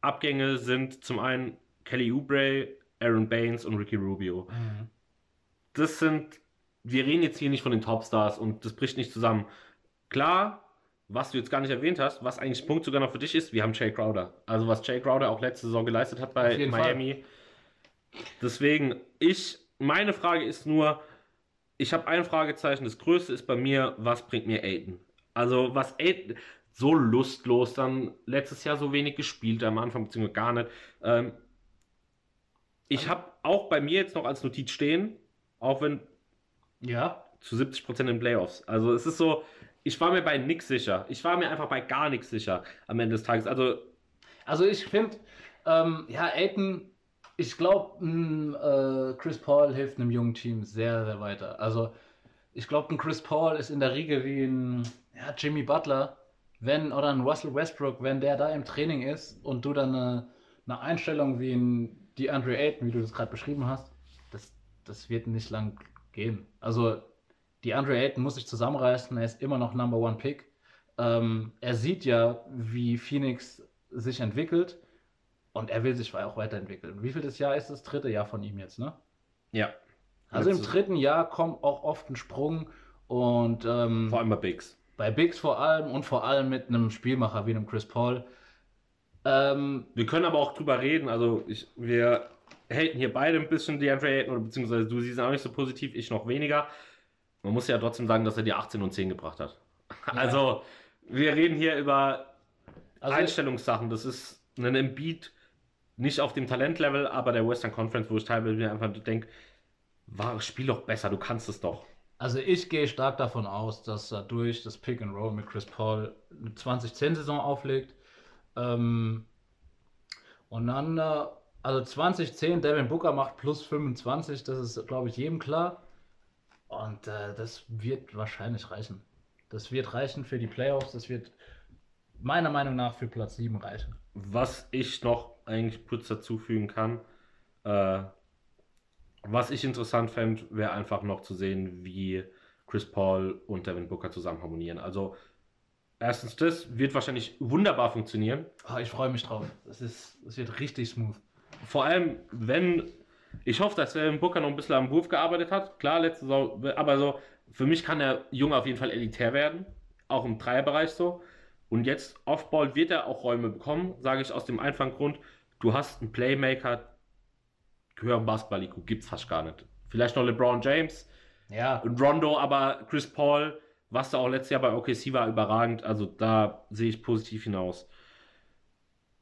Abgänge sind zum einen Kelly Oubre, Aaron Baines und Ricky Rubio das sind, wir reden jetzt hier nicht von den Topstars und das bricht nicht zusammen. Klar, was du jetzt gar nicht erwähnt hast, was eigentlich Punkt sogar noch für dich ist, wir haben Jay Crowder. Also was Jay Crowder auch letzte Saison geleistet hat bei Miami. Deswegen, ich, meine Frage ist nur, ich habe ein Fragezeichen, das größte ist bei mir, was bringt mir Aiden? Also was Aiden, so lustlos, dann letztes Jahr so wenig gespielt am Anfang, beziehungsweise gar nicht. Ähm, ich habe auch bei mir jetzt noch als Notiz stehen, auch wenn Ja, zu 70% in den Playoffs. Also es ist so, ich war mir bei nix sicher. Ich war mir einfach bei gar nichts sicher am Ende des Tages. Also Also ich finde, ähm, ja, Aiton, ich glaube, äh, Chris Paul hilft einem jungen Team sehr, sehr weiter. Also ich glaube, ein Chris Paul ist in der Riege wie ein ja, Jimmy Butler, wenn, oder ein Russell Westbrook, wenn der da im Training ist und du dann eine, eine Einstellung wie ein DeAndre Ayton, wie du das gerade beschrieben hast, das, das wird nicht lang gehen. Also DeAndre Ayton muss sich zusammenreißen, er ist immer noch Number One Pick. Ähm, er sieht ja, wie Phoenix sich entwickelt und er will sich auch weiterentwickeln. Wie viel das Jahr ist das dritte Jahr von ihm jetzt, ne? ja. Also im dritten Jahr kommt auch oft ein Sprung und ähm, Vor allem bei Bigs. bei Bigs vor allem und vor allem mit einem Spielmacher wie einem Chris Paul. Ähm, Wir können aber auch drüber reden. Also ich, wir haten hier beide ein bisschen DeAndre Ayton, oder beziehungsweise du siehst auch nicht so positiv, ich noch weniger. Man muss ja trotzdem sagen, dass er die 18 und 10 gebracht hat. Also wir reden hier über also Einstellungssachen. Das ist ein Embiid nicht auf dem Talentlevel, aber der Western Conference, wo ich teilweise mir einfach denke, war, spiel doch besser, du kannst es doch. Also ich gehe stark davon aus, dass er durch das Pick and Roll mit Chris Paul eine 2010-Saison auflegt. Ähm, und dann, äh, also 2010, Devin Booker macht plus 25, das ist, glaube ich, jedem klar. Und äh, das wird wahrscheinlich reichen. Das wird reichen für die Playoffs, das wird meiner Meinung nach für Platz 7 reichen. Was ich noch eigentlich kurz dazufügen kann, äh, was ich interessant fände, wäre einfach noch zu sehen, wie Chris Paul und Devin Booker zusammen harmonieren. Also erstens das wird wahrscheinlich wunderbar funktionieren. Oh, ich freue mich drauf. Das, ist, das wird richtig smooth. Vor allem, wenn. Ich hoffe, dass Devin Booker noch ein bisschen am Wurf gearbeitet hat. Klar, letzte Saison. Aber so, für mich kann der Junge auf jeden Fall elitär werden. Auch im Dreierbereich so. Und jetzt Offball wird er auch Räume bekommen, sage ich aus dem einfachen Grund. Du hast einen Playmaker, höheren Basketball-IQ gibt es fast gar nicht. Vielleicht noch LeBron James Ja, und Rondo, aber Chris Paul, was da auch letztes Jahr bei OKC war, überragend. Also da sehe ich positiv hinaus.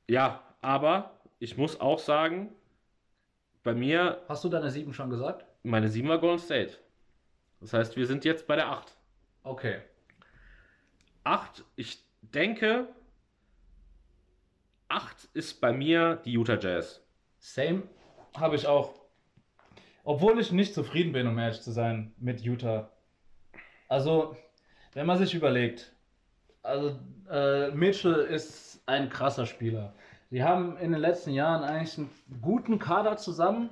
Ja, aber ich muss auch sagen, bei mir hast du deine sieben schon gesagt? meine 7 war Golden State. Das heißt, wir sind jetzt bei der 8. Okay. 8, ich denke, 8 ist bei mir die Utah Jazz. Same habe ich auch. Obwohl ich nicht zufrieden bin, um ehrlich zu sein, mit Utah. Also, wenn man sich überlegt, also äh, Mitchell ist ein krasser Spieler. Sie haben in den letzten Jahren eigentlich einen guten Kader zusammen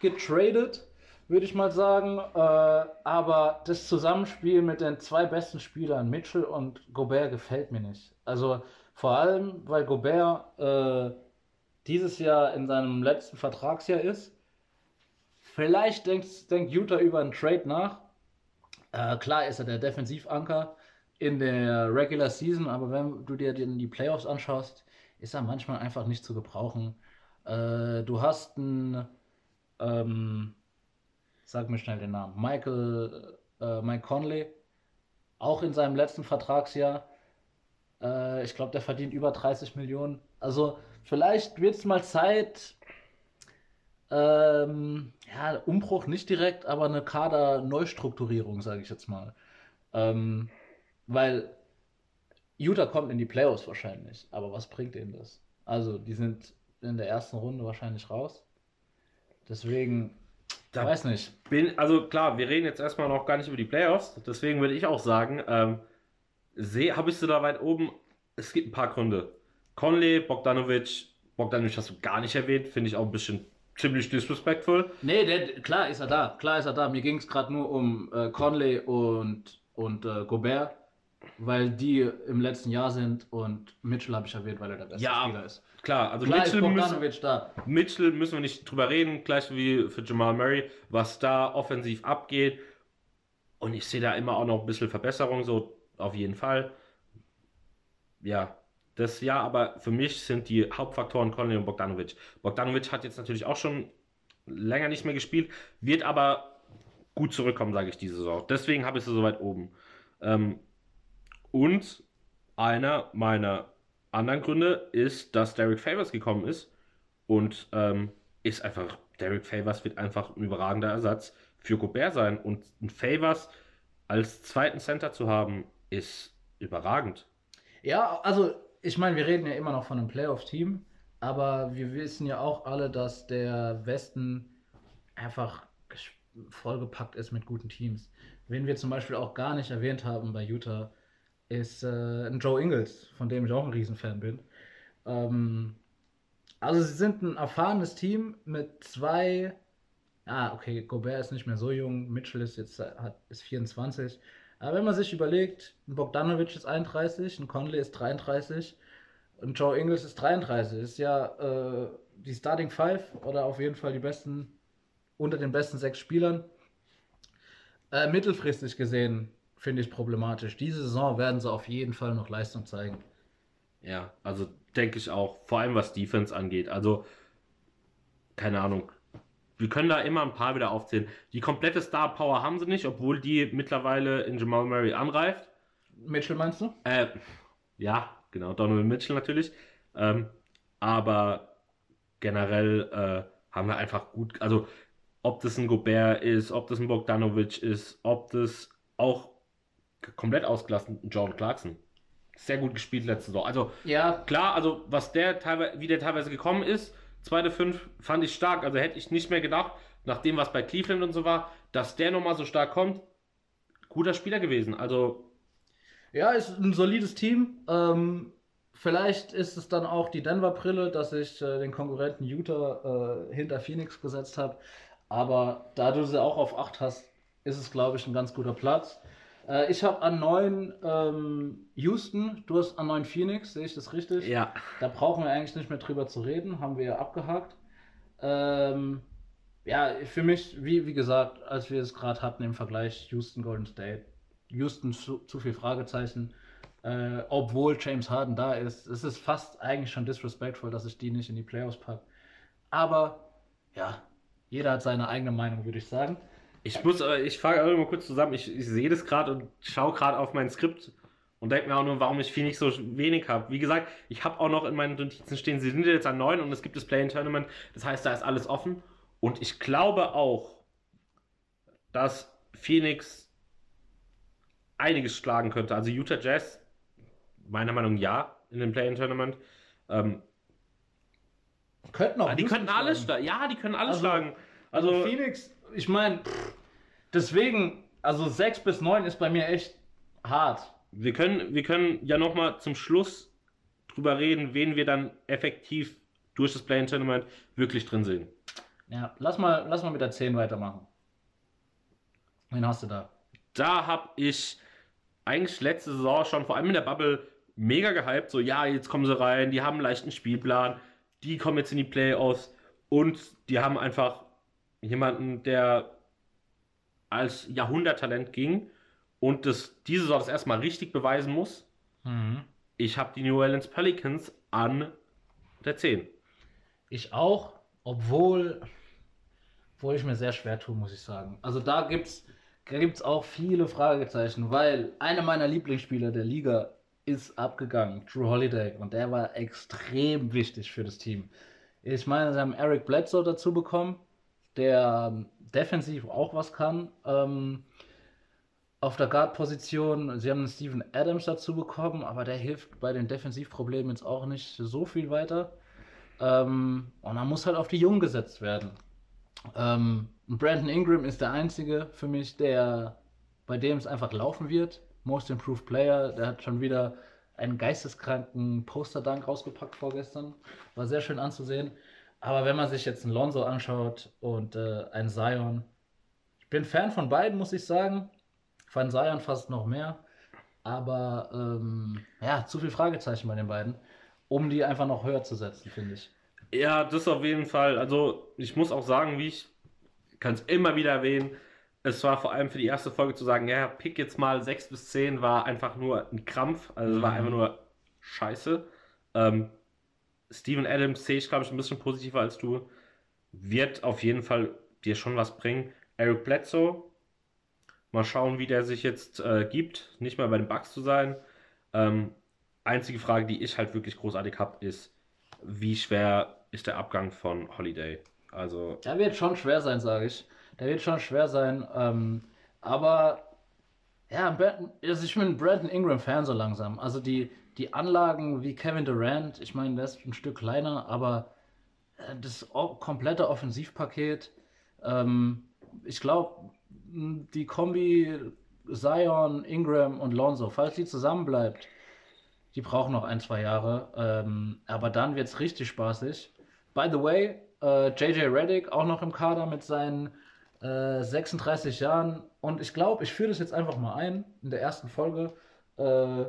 getradet, würde ich mal sagen. Äh, aber das Zusammenspiel mit den zwei besten Spielern, Mitchell und Gobert, gefällt mir nicht. Also vor allem, weil Gobert äh, dieses Jahr in seinem letzten Vertragsjahr ist. Vielleicht denkt, denkt Utah über einen Trade nach. Äh, klar ist er der Defensivanker in der Regular Season, aber wenn du dir die Playoffs anschaust, ist er manchmal einfach nicht zu gebrauchen. Äh, du hast einen, ähm, sag mir schnell den Namen, Michael, äh, Mike Conley, auch in seinem letzten Vertragsjahr. Äh, ich glaube, der verdient über 30 Millionen. Also vielleicht wird es mal Zeit, ähm, ja, Umbruch nicht direkt, aber eine Kader-Neustrukturierung, sage ich jetzt mal. Ähm, weil Utah kommt in die Playoffs wahrscheinlich, aber was bringt ihnen das? Also, die sind in der ersten Runde wahrscheinlich raus. Deswegen, Da weiß nicht. bin, also klar, wir reden jetzt erstmal noch gar nicht über die Playoffs, deswegen würde ich auch sagen, ähm, habe ich sie da weit oben. Es gibt ein paar Gründe. Conley, Bogdanovic, Bogdanovic hast du gar nicht erwähnt, finde ich auch ein bisschen ziemlich disrespectful. Nee, der, klar ist er da, klar ist er da. Mir ging es gerade nur um äh, Conley und, und äh, Gobert, weil die im letzten Jahr sind und Mitchell habe ich erwähnt, weil er der beste Ja, Spieler ist. Klar, also Klar Mitchell, müssen, da. Mitchell müssen wir nicht drüber reden, gleich wie für Jamal Murray, was da offensiv abgeht. Und ich sehe da immer auch noch ein bisschen Verbesserung, so auf jeden Fall. Ja, das ja, aber für mich sind die Hauptfaktoren Conley und Bogdanovic. Bogdanovic hat jetzt natürlich auch schon länger nicht mehr gespielt, wird aber gut zurückkommen, sage ich diese Saison. Deswegen habe ich sie so weit oben. Ähm, und einer meiner anderen Gründe ist, dass Derek Favors gekommen ist und ähm, ist einfach, Derek Favors wird einfach ein überragender Ersatz für Gobert sein und ein Favors als zweiten Center zu haben, ist überragend. Ja, also ich meine, wir reden ja immer noch von einem Playoff-Team, aber wir wissen ja auch alle, dass der Westen einfach vollgepackt ist mit guten Teams. Wen wir zum Beispiel auch gar nicht erwähnt haben bei Utah, ist äh, ein Joe Ingles, von dem ich auch ein Riesenfan bin. Ähm, also sie sind ein erfahrenes Team mit zwei. Ah, okay, Gobert ist nicht mehr so jung, Mitchell ist jetzt äh, hat, ist 24. Aber wenn man sich überlegt, Bogdanovic ist 31, ein Conley ist 33 und Joe Ingles ist 33, ist ja äh, die Starting Five oder auf jeden Fall die besten, unter den besten sechs Spielern. Äh, mittelfristig gesehen finde ich problematisch. Diese Saison werden sie auf jeden Fall noch Leistung zeigen. Ja, also denke ich auch, vor allem was Defense angeht. Also, keine Ahnung. Wir können da immer ein paar wieder aufzählen. Die komplette Star Power haben sie nicht, obwohl die mittlerweile in Jamal Murray anreift. Mitchell meinst du? Äh, ja, genau, Donovan Mitchell natürlich. Ähm, aber generell äh, haben wir einfach gut, also ob das ein Gobert ist, ob das ein Bogdanovic ist, ob das auch komplett ausgelassen John Clarkson. Sehr gut gespielt letzte Saison. Also Ja, klar, also was der teilweise, wie der teilweise gekommen ist, zweite fünf fand ich stark. Also hätte ich nicht mehr gedacht, nach dem, was bei Cleveland und so war, dass der nochmal so stark kommt. Guter Spieler gewesen. Also Ja, ist ein solides Team. Ähm, vielleicht ist es dann auch die Denver-Brille, dass ich äh, den Konkurrenten Utah äh, hinter Phoenix gesetzt habe. Aber da du sie auch auf 8 hast, ist es, glaube ich, ein ganz guter Platz. Äh, ich habe an 9 ähm, Houston, du hast an 9 Phoenix, sehe ich das richtig? Ja. Da brauchen wir eigentlich nicht mehr drüber zu reden, haben wir ja abgehakt. Ähm, ja, für mich, wie, wie gesagt, als wir es gerade hatten im Vergleich Houston Golden State, Houston zu, zu viel Fragezeichen, äh, obwohl James Harden da ist. Es ist fast eigentlich schon disrespectful, dass ich die nicht in die Playoffs packe. Aber ja, jeder hat seine eigene Meinung, würde ich sagen. Ich muss, äh, ich frage auch mal kurz zusammen. Ich, ich sehe das gerade und schaue gerade auf mein Skript und denke mir auch nur, warum ich Phoenix so wenig habe. Wie gesagt, ich habe auch noch in meinen Notizen stehen, sie sind jetzt an 9 und es gibt das Play-in-Tournament. Das heißt, da ist alles offen. Und ich glaube auch, dass Phoenix einiges schlagen könnte. Also Utah Jazz, meiner Meinung nach ja, in dem Play-in-Tournament. Ähm, Könnten auch die Houston könnten alles schlagen. schlagen. Ja, die können alles Also- schlagen. Also Also, Phoenix, ich meine, deswegen, also 6 bis 9 ist bei mir echt hart. wir können, wir können ja nochmal zum Schluss drüber reden, wen wir dann effektiv durch das Play-in-Tournament wirklich drin sehen. Ja, lass mal, lass mal mit der 10 weitermachen. Wen hast du da? Da habe ich eigentlich letzte Saison schon, vor allem in der Bubble, mega gehypt. So, ja, jetzt kommen sie rein, die haben einen leichten Spielplan, die kommen jetzt in die Playoffs und die haben einfach jemanden, der als Jahrhunderttalent ging und das diese Saison das erstmal richtig beweisen muss. Ich habe die New Orleans Pelicans an der 10. Ich auch, obwohl, obwohl ich mir sehr schwer tue, muss ich sagen. Also da gibt's da gibt's auch viele Fragezeichen, weil einer meiner Lieblingsspieler der Liga ist abgegangen, Drew Holiday, und der war extrem wichtig für das Team. Ich meine, sie haben Eric Bledsoe dazu bekommen, der ähm, defensiv auch was kann. Ähm, auf der Guard-Position, sie haben einen Steven Adams dazu bekommen, aber der hilft bei den Defensivproblemen jetzt auch nicht so viel weiter. Ähm, und dann muss halt auf die Jungen gesetzt werden. Ähm, Brandon Ingram ist der einzige für mich, der bei dem es einfach laufen wird. Most Improved Player, der hat schon wieder einen geisteskranken Poster-Dank rausgepackt vorgestern. War sehr schön anzusehen. Aber wenn man sich jetzt einen Lonzo anschaut und äh, einen Zion, ich bin Fan von beiden, muss ich sagen. Von Zion fast noch mehr. Aber ähm, ja, zu viel Fragezeichen bei den beiden, um die einfach noch höher zu setzen, finde ich. Ja, das auf jeden Fall. Also, ich muss auch sagen, wie ich kann es immer wieder erwähnen, es war vor allem für die erste Folge zu sagen, ja, pick jetzt mal 6 bis 10, war einfach nur ein Krampf. Also, es war Mhm. einfach nur scheiße. Ähm, Steven Adams sehe ich, glaube ich, ein bisschen positiver als du. Wird auf jeden Fall dir schon was bringen. Eric Bledsoe, mal schauen, wie der sich jetzt äh, gibt. Nicht mal bei den Bucks zu sein. Ähm, einzige Frage, die ich halt wirklich großartig habe, ist, wie schwer ist der Abgang von Holiday? Also, Der wird schon schwer sein, sage ich. Der wird schon schwer sein. Ähm, aber ja, also ich bin ein Brandon Ingram-Fan so langsam. Also die, die Anlagen wie Kevin Durant, ich meine, der ist ein Stück kleiner, aber äh, das komplette Offensivpaket, ähm, ich glaube, die Kombi Zion, Ingram und Lonzo, falls die zusammenbleibt, die brauchen noch ein, zwei Jahre. Ähm, aber dann wird es richtig spaßig. By the way, äh, JJ Reddick auch noch im Kader mit seinen äh, 36 Jahren. Und ich glaube, ich führe das jetzt einfach mal ein in der ersten Folge. Äh,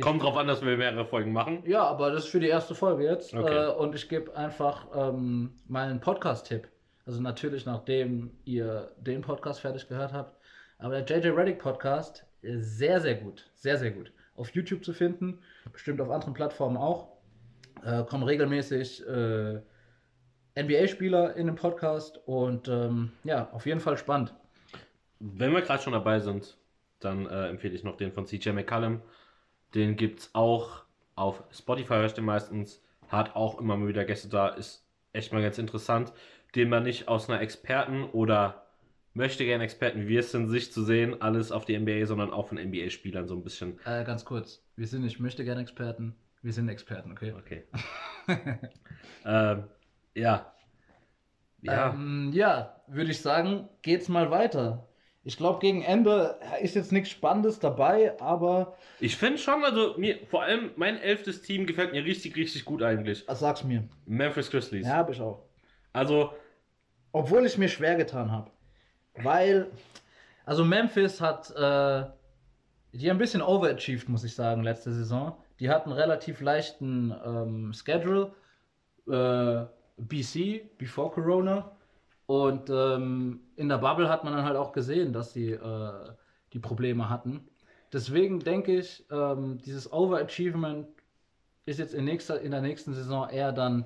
kommt drauf an, dass wir mehrere Folgen machen. ja, aber das ist für die erste Folge jetzt. Okay. Äh, und ich gebe einfach ähm, meinen Podcast-Tipp. Also natürlich, nachdem ihr den Podcast fertig gehört habt. Aber der JJ Reddick Podcast ist sehr, sehr gut. Sehr, sehr gut. Auf YouTube zu finden, bestimmt auf anderen Plattformen auch. Äh, kommen regelmäßig äh, NBA-Spieler in den Podcast und ähm, ja, auf jeden Fall spannend. Wenn wir gerade schon dabei sind, dann äh, empfehle ich noch den von CJ McCallum. Den gibt es auch auf Spotify, höre ich den meistens. Hat auch immer mal wieder Gäste da, ist echt mal ganz interessant, den man nicht aus einer Experten oder möchte gerne Experten, wie wir es sind, Sicht zu sehen, alles auf die NBA, sondern auch von NBA-Spielern so ein bisschen. Äh, ganz kurz, wir sind nicht möchte gerne Experten, wir sind Experten, okay? Okay. [laughs] ähm, ja. Ja. Ähm, ja, würde ich sagen, geht's mal weiter. Ich glaube, gegen Ende ist jetzt nichts Spannendes dabei, aber Ich finde schon, also mir, vor allem mein elftes Team gefällt mir richtig, richtig gut eigentlich. äh, sag's mir. Memphis Grizzlies. Ja, habe ich auch. Also, Obwohl ich mir schwer getan habe. Weil, also Memphis hat äh, die haben ein bisschen overachieved, muss ich sagen, letzte Saison. Die hatten einen relativ leichten ähm, Schedule. Äh, BC, before Corona. Und ähm, in der Bubble hat man dann halt auch gesehen, dass sie äh, die Probleme hatten. Deswegen denke ich, ähm, dieses Overachievement ist jetzt in, nächster, in der nächsten Saison eher dann,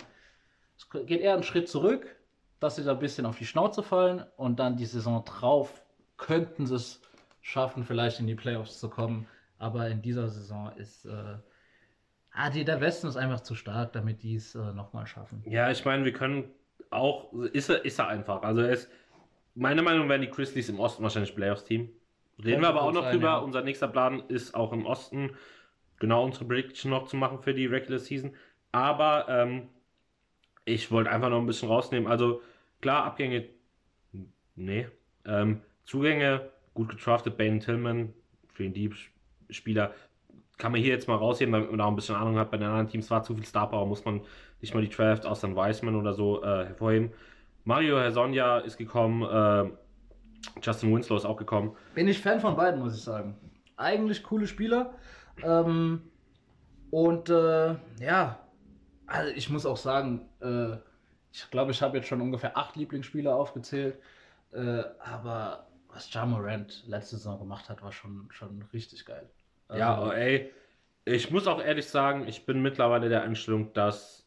es geht eher einen Schritt zurück, dass sie da ein bisschen auf die Schnauze fallen und dann die Saison drauf könnten sie es schaffen, vielleicht in die Playoffs zu kommen. Aber in dieser Saison ist äh, ah, die, der Westen ist einfach zu stark, damit die es äh, nochmal schaffen. Ja, ich meine, wir können auch, ist er, ist er einfach. Also er ist, meiner Meinung nach werden die Grizzlies im Osten wahrscheinlich Playoffs-Team. Reden wir aber auch noch sein, drüber. ja. Unser nächster Plan ist auch im Osten genau unsere Prediction noch zu machen für die Regular Season. Aber ähm, ich wollte einfach noch ein bisschen rausnehmen. Also klar, Abgänge, nee. Ähm, Zugänge, gut getraftet, Bane Tillman, für den Dieb-Spieler, kann man hier jetzt mal rausheben, damit man da auch ein bisschen Ahnung hat. Bei den anderen Teams war zu viel Star Power, muss man nicht mal die Draft aus dann Wiseman oder so äh, hervorheben. Mario Hersonja ist gekommen, äh, Justin Winslow ist auch gekommen. Bin ich Fan von beiden, muss ich sagen. Eigentlich coole Spieler. Ähm, und äh, ja, also ich muss auch sagen, äh, ich glaube, ich habe jetzt schon ungefähr acht Lieblingsspieler aufgezählt. Äh, aber was Ja Morant letzte Saison gemacht hat, war schon, schon richtig geil. Ja, Also, oh, ey, ich muss auch ehrlich sagen, ich bin mittlerweile der Einstellung, dass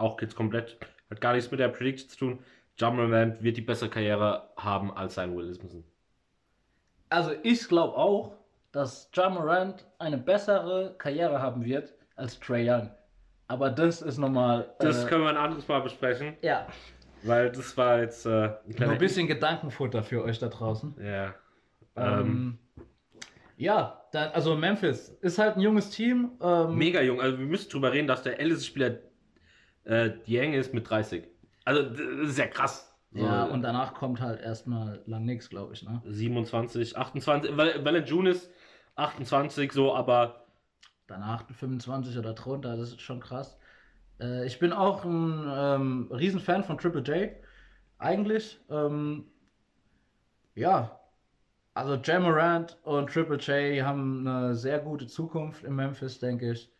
auch jetzt komplett, hat gar nichts mit der Prediction zu tun, Morant wird die bessere Karriere haben als sein Will Smith. also ich glaube auch, dass Ja Morant eine bessere Karriere haben wird als Trey Young. Aber das ist nochmal. Das äh, können wir ein anderes Mal besprechen, ja, weil das war jetzt äh, ein nur ein bisschen Gedankenfutter für euch da draußen. Ja. Ähm, Ähm, ja, dann, also Memphis ist halt ein junges Team. Ähm, mega jung, also wir müssen drüber reden, dass der älteste Spieler äh, Dieng ist mit 30. Also das ist ja krass. So, Ja, und danach kommt halt erstmal lang nichts, glaube ich. Ne? 27, 28, weil, weil June ist, 28 so, aber Danach 25 oder drunter, das ist schon krass. Äh, ich bin auch ein ähm, Riesenfan von Triple J. Eigentlich. Ähm, ja, also Jamorant und Triple J haben eine sehr gute Zukunft in Memphis, denke ich.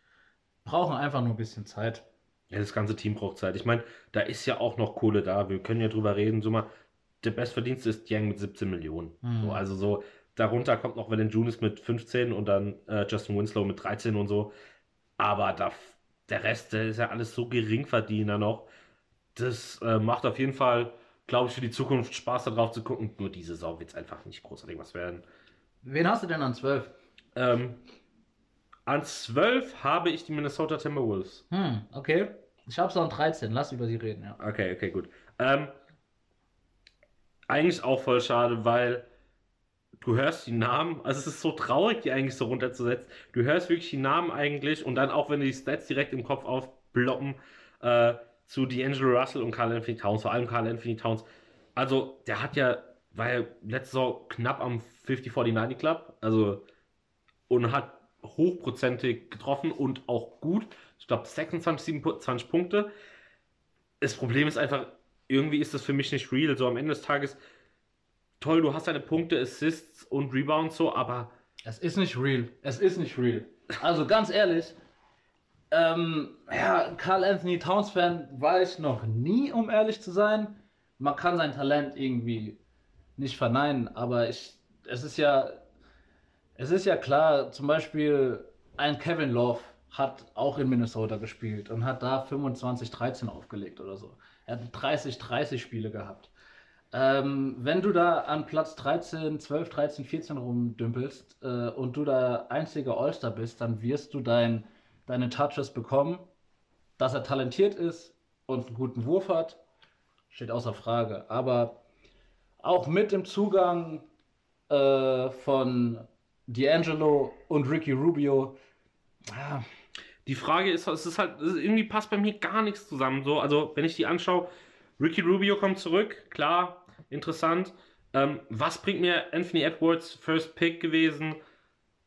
Brauchen einfach nur ein bisschen Zeit. Ja, das ganze Team braucht Zeit. Ich meine, da ist ja auch noch Kohle da. Wir können ja drüber reden. So mal, der Bestverdienste ist Yang mit 17 Millionen. Mhm. So, also so, darunter kommt noch Valanciunas mit 15 und dann äh, Justin Winslow mit 13 und so. Aber da, der Rest, der ist ja alles so Geringverdiener noch. Das äh, macht auf jeden Fall, glaube ich, für die Zukunft Spaß darauf zu gucken. Nur diese Saison wird es einfach nicht großartig was werden. Wen hast du denn an 12? Ähm, an 12 habe ich die Minnesota Timberwolves. Hm, okay. Ich hab's an 13. Lass über sie reden, ja. Okay, okay, gut. Ähm, eigentlich auch voll schade, weil du hörst die Namen, also es ist so traurig, die eigentlich so runterzusetzen. Du hörst wirklich die Namen eigentlich und dann auch, wenn du die Stats direkt im Kopf aufbloppen, äh, zu D'Angelo Russell und Carl Anthony Towns, vor allem Carl Anthony Towns. Also, der hat ja, war ja letzte Saison knapp am 50-49 Club, also, und hat hochprozentig getroffen und auch gut. Ich glaube, 26, 27 Punkte. Das Problem ist einfach, irgendwie ist das für mich nicht real. So am Ende des Tages, toll, du hast deine Punkte, Assists und Rebounds so, aber Es ist nicht real. Es ist nicht real. Also ganz ehrlich, ähm, ja, Carl Anthony Towns Fan war ich noch nie, um ehrlich zu sein. Man kann sein Talent irgendwie nicht verneinen, aber ich, es ist ja, es ist ja klar, zum Beispiel ein Kevin Love hat auch in Minnesota gespielt und hat da 25-13 aufgelegt oder so. Er hat 30-30 Spiele gehabt. Ähm, wenn du da an Platz 13, 12, 13, 14 rumdümpelst äh, und du da einziger All-Star bist, dann wirst du dein, deine Touches bekommen. Dass er talentiert ist und einen guten Wurf hat, steht außer Frage. Aber auch mit dem Zugang äh, von D'Angelo und Ricky Rubio, ah, die Frage ist, es ist halt, es ist, irgendwie passt bei mir gar nichts zusammen. So, also, wenn ich die anschaue, Ricky Rubio kommt zurück, klar, interessant. Ähm, was bringt mir Anthony Edwards First Pick gewesen?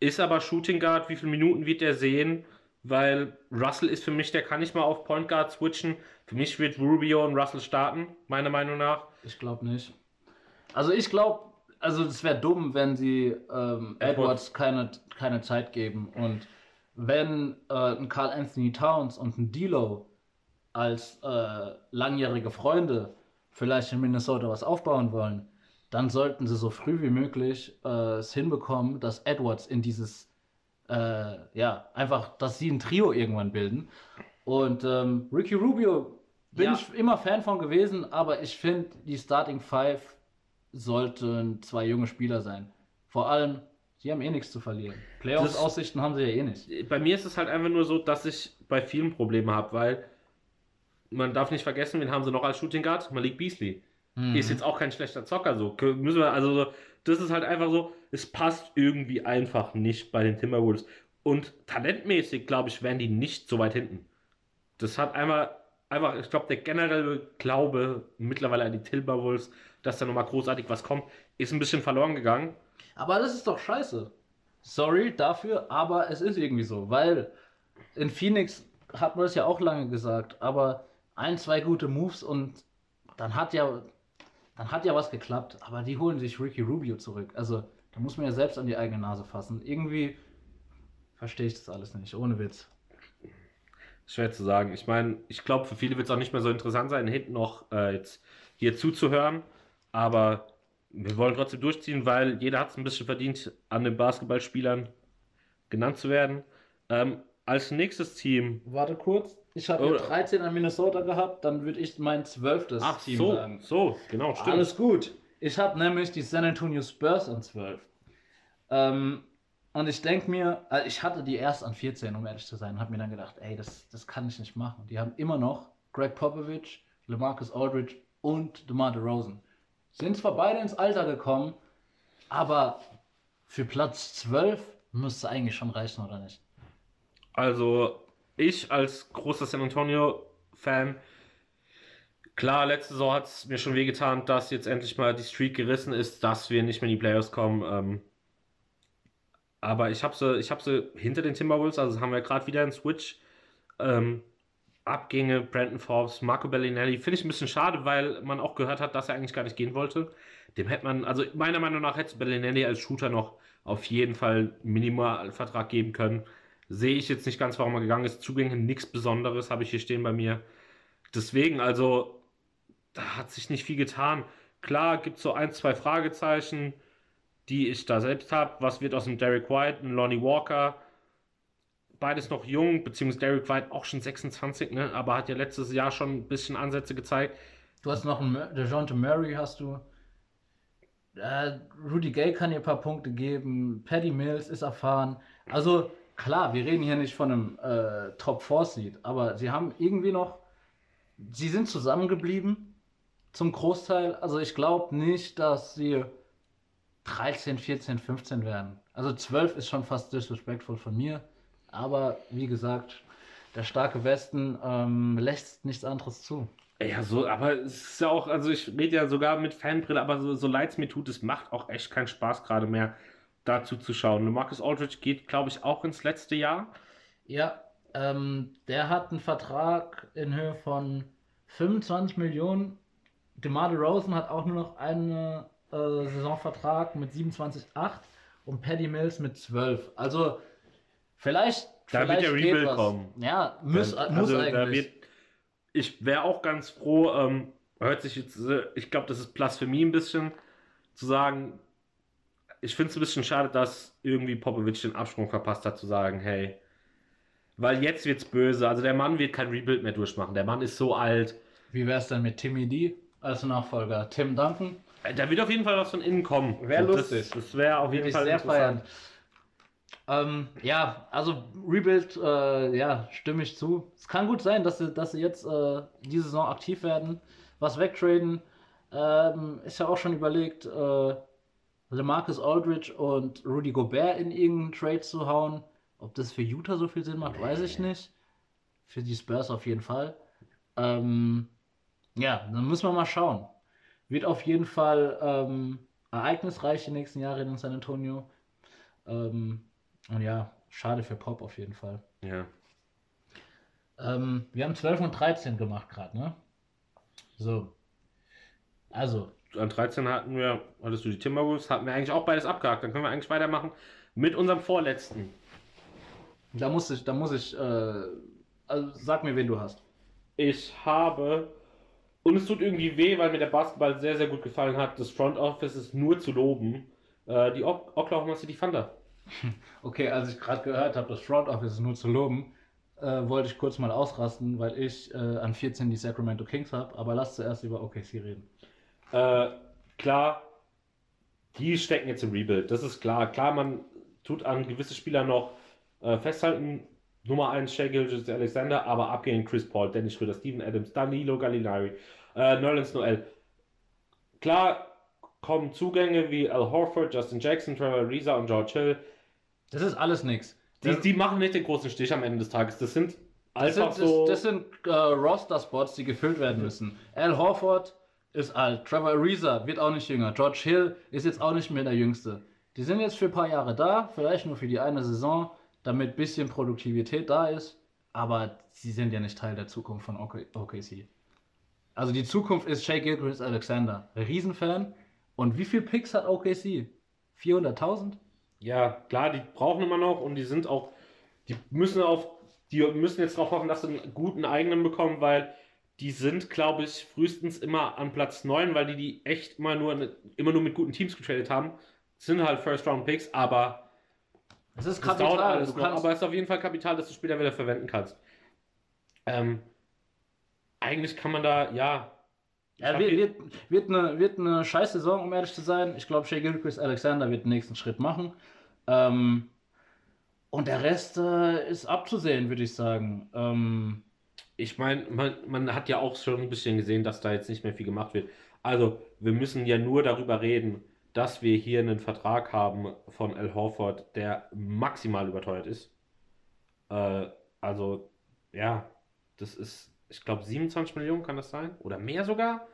Ist aber Shooting Guard, wie viele Minuten wird er sehen? Weil Russell ist für mich, der kann nicht mal auf Point Guard switchen. Für mich wird Rubio und Russell starten, meiner Meinung nach. Ich glaube nicht. Also ich glaube, also es wäre dumm, wenn sie ähm, Edwards. Keine, keine Zeit geben. Und wenn äh, ein Carl Anthony Towns und ein D'Lo als äh, langjährige Freunde vielleicht in Minnesota was aufbauen wollen, dann sollten sie so früh wie möglich äh, es hinbekommen, dass Edwards in dieses, äh, ja, einfach, dass sie ein Trio irgendwann bilden. Und ähm, Ricky Rubio bin Ja. ich immer Fan von gewesen, aber ich finde, die Starting Five sollten zwei junge Spieler sein. Vor allem, sie haben eh nichts zu verlieren. Playoffs-Aussichten haben sie ja eh nicht. Bei mir ist es halt einfach nur so, dass ich bei vielen Probleme habe, weil man darf nicht vergessen, wen haben sie noch als Shooting Guard? Malik Beasley. Mhm. Ist jetzt auch kein schlechter Zocker, so. Müssen wir, also, so, das ist halt einfach so, es passt irgendwie einfach nicht bei den Timberwolves. Und talentmäßig, glaube ich, wären die nicht so weit hinten. Das hat einmal, einfach, ich glaube, der generelle Glaube mittlerweile an die Timberwolves, dass da nochmal großartig was kommt, ist ein bisschen verloren gegangen. Aber das ist doch scheiße. Sorry dafür, aber es ist irgendwie so, weil in Phoenix hat man das ja auch lange gesagt, aber ein, zwei gute Moves und dann hat ja, dann hat ja was geklappt, aber die holen sich Ricky Rubio zurück. Also da muss man ja selbst an die eigene Nase fassen. Irgendwie verstehe ich das alles nicht, ohne Witz. Schwer zu sagen. Ich meine, ich glaube, für viele wird es auch nicht mehr so interessant sein, hinten noch äh, jetzt hier zuzuhören. Aber wir wollen trotzdem durchziehen, weil jeder hat es ein bisschen verdient, an den Basketballspielern genannt zu werden. Ähm, als nächstes Team. Warte kurz, ich habe Oh. 13 an Minnesota gehabt, dann würde ich mein zwölftes Ach Team so, sagen. so, genau, stimmt. Alles gut. Ich habe nämlich die San Antonio Spurs an 12. Ähm, und ich denke mir, also ich hatte die erst an 14, um ehrlich zu sein, und habe mir dann gedacht, ey, das, das kann ich nicht machen. Die haben immer noch Greg Popovich, LeMarcus Aldridge und DeMar DeRozan. Sind zwar beide ins Alter gekommen, aber für Platz 12 müsste eigentlich schon reichen, oder nicht? Also, ich als großer San Antonio-Fan, klar, letzte Saison hat es mir schon wehgetan, dass jetzt endlich mal die Streak gerissen ist, dass wir nicht mehr in die Playoffs kommen. Ähm, aber ich habe sie, ich hab sie hinter den Timberwolves, also haben wir gerade wieder einen Switch. Ähm, Abgänge, Brandon Forbes, Marco Bellinelli, finde ich ein bisschen schade, weil man auch gehört hat, dass er eigentlich gar nicht gehen wollte. Dem hätte man, also meiner Meinung nach hätte Bellinelli als Shooter noch auf jeden Fall einen Minimalvertrag geben können. Sehe ich jetzt nicht ganz, warum er gegangen ist. Zugänge nichts Besonderes, habe ich hier stehen bei mir. Deswegen, also, da hat sich nicht viel getan. Klar, gibt es so ein, zwei Fragezeichen, die ich da selbst habe. Was wird aus dem Derek White, und Lonnie Walker? Beides noch jung, beziehungsweise Derek White auch schon 26, ne? aber hat ja letztes Jahr schon ein bisschen Ansätze gezeigt. Du hast noch einen DeJounte Murray, hast du. Äh, Rudy Gay kann dir ein paar Punkte geben. Paddy Mills ist erfahren. Also, klar, wir reden hier nicht von einem äh, Top 4 Seed, aber sie haben irgendwie noch. Sie sind zusammengeblieben. Zum Großteil. Also, ich glaube nicht, dass sie 13, 14, 15 werden. Also, 12 ist schon fast disrespectful von mir. Aber, wie gesagt, der starke Westen ähm, lässt nichts anderes zu. Ja, so, aber es ist ja auch, also ich rede ja sogar mit Fanbrille, aber so, so leid es mir tut, es macht auch echt keinen Spaß gerade mehr, dazu zu schauen. Marcus Aldridge geht, glaube ich, auch ins letzte Jahr. Ja, ähm, der hat einen Vertrag in Höhe von 25 Millionen. DeMar DeRozan hat auch nur noch einen äh, Saisonvertrag mit 27,8 und Paddy Mills mit 12. Also vielleicht, Da wird der Rebuild kommen. Ja, muss, Also, muss eigentlich. wird- ich wäre auch ganz froh, ähm, hört sich jetzt, äh, ich glaube, das ist Blasphemie ein bisschen, zu sagen, ich finde es ein bisschen schade, dass irgendwie Popovic den Absprung verpasst hat, zu sagen, hey, weil jetzt wird's böse. Also der Mann wird kein Rebuild mehr durchmachen. Der Mann ist so alt. Wie wäre es denn mit Timmy D als Nachfolger? Tim Duncan? Äh, Da wird auf jeden Fall was von innen kommen. Wär Und lustig. Das, das wäre auf jeden Würde ich Fall sehr feiern. interessant. Ähm, ja, also Rebuild, äh, ja, stimme ich zu. Es kann gut sein, dass sie, dass sie jetzt äh, diese Saison aktiv werden, was wegtraden. Ähm, ist ja auch schon überlegt, äh, LeMarcus Aldridge und Rudy Gobert in irgendeinen Trade zu hauen. Ob das für Utah so viel Sinn macht, weiß ich nicht. Für die Spurs auf jeden Fall. Ähm, ja, dann müssen wir mal schauen. Wird auf jeden Fall ähm, ereignisreich die nächsten Jahre in San Antonio. Ähm, und ja, schade für Pop auf jeden Fall. Ja. Ähm, wir haben 12 und 13 gemacht gerade, ne? So. Also, an 13 hatten wir, hattest du die Timberwolves, hatten wir eigentlich auch beides abgehakt. Dann können wir eigentlich weitermachen mit unserem vorletzten. Da muss ich, da muss ich, äh, also sag mir, wen du hast. Ich habe, und es tut irgendwie weh, weil mir der Basketball sehr, sehr gut gefallen hat. Das Front Office ist nur zu loben. Äh, die o Oklahoma City Thunder. [laughs] Okay, als ich gerade gehört habe, das Front Office ist nur zu loben, äh, wollte ich kurz mal ausrasten, weil ich äh, an 14 die Sacramento Kings habe. Aber lass zuerst über OKC reden. Äh, klar, die stecken jetzt im Rebuild. Das ist klar. Klar, man tut an gewisse Spieler noch äh, festhalten. Nummer 1 Shea Gilgis Alexander, aber abgehen Chris Paul, Dennis Schröder, Steven Adams, Danilo Gallinari, äh, Nerlens Noel. Klar kommen Zugänge wie Al Horford, Justin Jackson, Trevor Ariza und George Hill. Das ist alles nix. Die, Das- die machen nicht den großen Stich am Ende des Tages. Das sind Das einfach sind, so. das, das sind äh, Roster-Spots, die gefüllt werden müssen. Al Horford ist alt, Trevor Ariza wird auch nicht jünger, George Hill ist jetzt auch nicht mehr der Jüngste. Die sind jetzt für ein paar Jahre da, vielleicht nur für die eine Saison, damit ein bisschen Produktivität da ist, aber sie sind ja nicht Teil der Zukunft von OK- OKC. Also die Zukunft ist Shea Gilchrist Alexander, Riesenfan. Und wie viel Picks hat OKC? 400.000? Ja, klar, die brauchen immer noch und die sind auch, die müssen auf, die müssen jetzt darauf hoffen, dass sie einen guten eigenen bekommen, weil die sind, glaube ich, frühestens immer an Platz 9, weil die die echt immer nur, immer nur mit guten Teams getradet haben. Sind halt First-Round-Picks, aber Das ist das dauert Kapital. alles Du noch. Aber es ist auf jeden Fall Kapital, das du später wieder verwenden kannst. Ähm, eigentlich kann man da, ja, Ja, wird, hier- wird, wird, eine, wird eine scheiß Saison, um ehrlich zu sein. Ich glaube, Shea Gilchrist Alexander wird den nächsten Schritt machen. Ähm, und der Rest äh, ist abzusehen, würde ich sagen. Ähm, Ich meine, man, man hat ja auch schon ein bisschen gesehen, dass da jetzt nicht mehr viel gemacht wird. Also, wir müssen ja nur darüber reden, dass wir hier einen Vertrag haben von Al Horford, der maximal überteuert ist. Äh, also, ja, das ist, ich glaube, 27 Millionen kann das sein? Oder mehr sogar?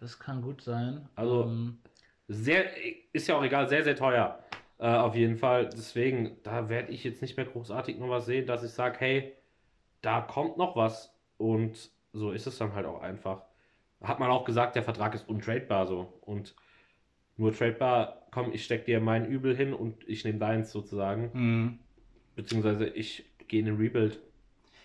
das kann gut sein. Also- ähm, Sehr, ist ja auch egal, sehr, sehr teuer. Äh, auf jeden Fall. Deswegen, da werde ich jetzt nicht mehr großartig noch was sehen, dass ich sage, hey, da kommt noch was. Und so ist es dann halt auch einfach. Hat man auch gesagt, der Vertrag ist untradebar so. Und nur tradebar, komm, ich steck dir mein Übel hin und ich nehme deins sozusagen. mh. Beziehungsweise ich gehe in den Rebuild.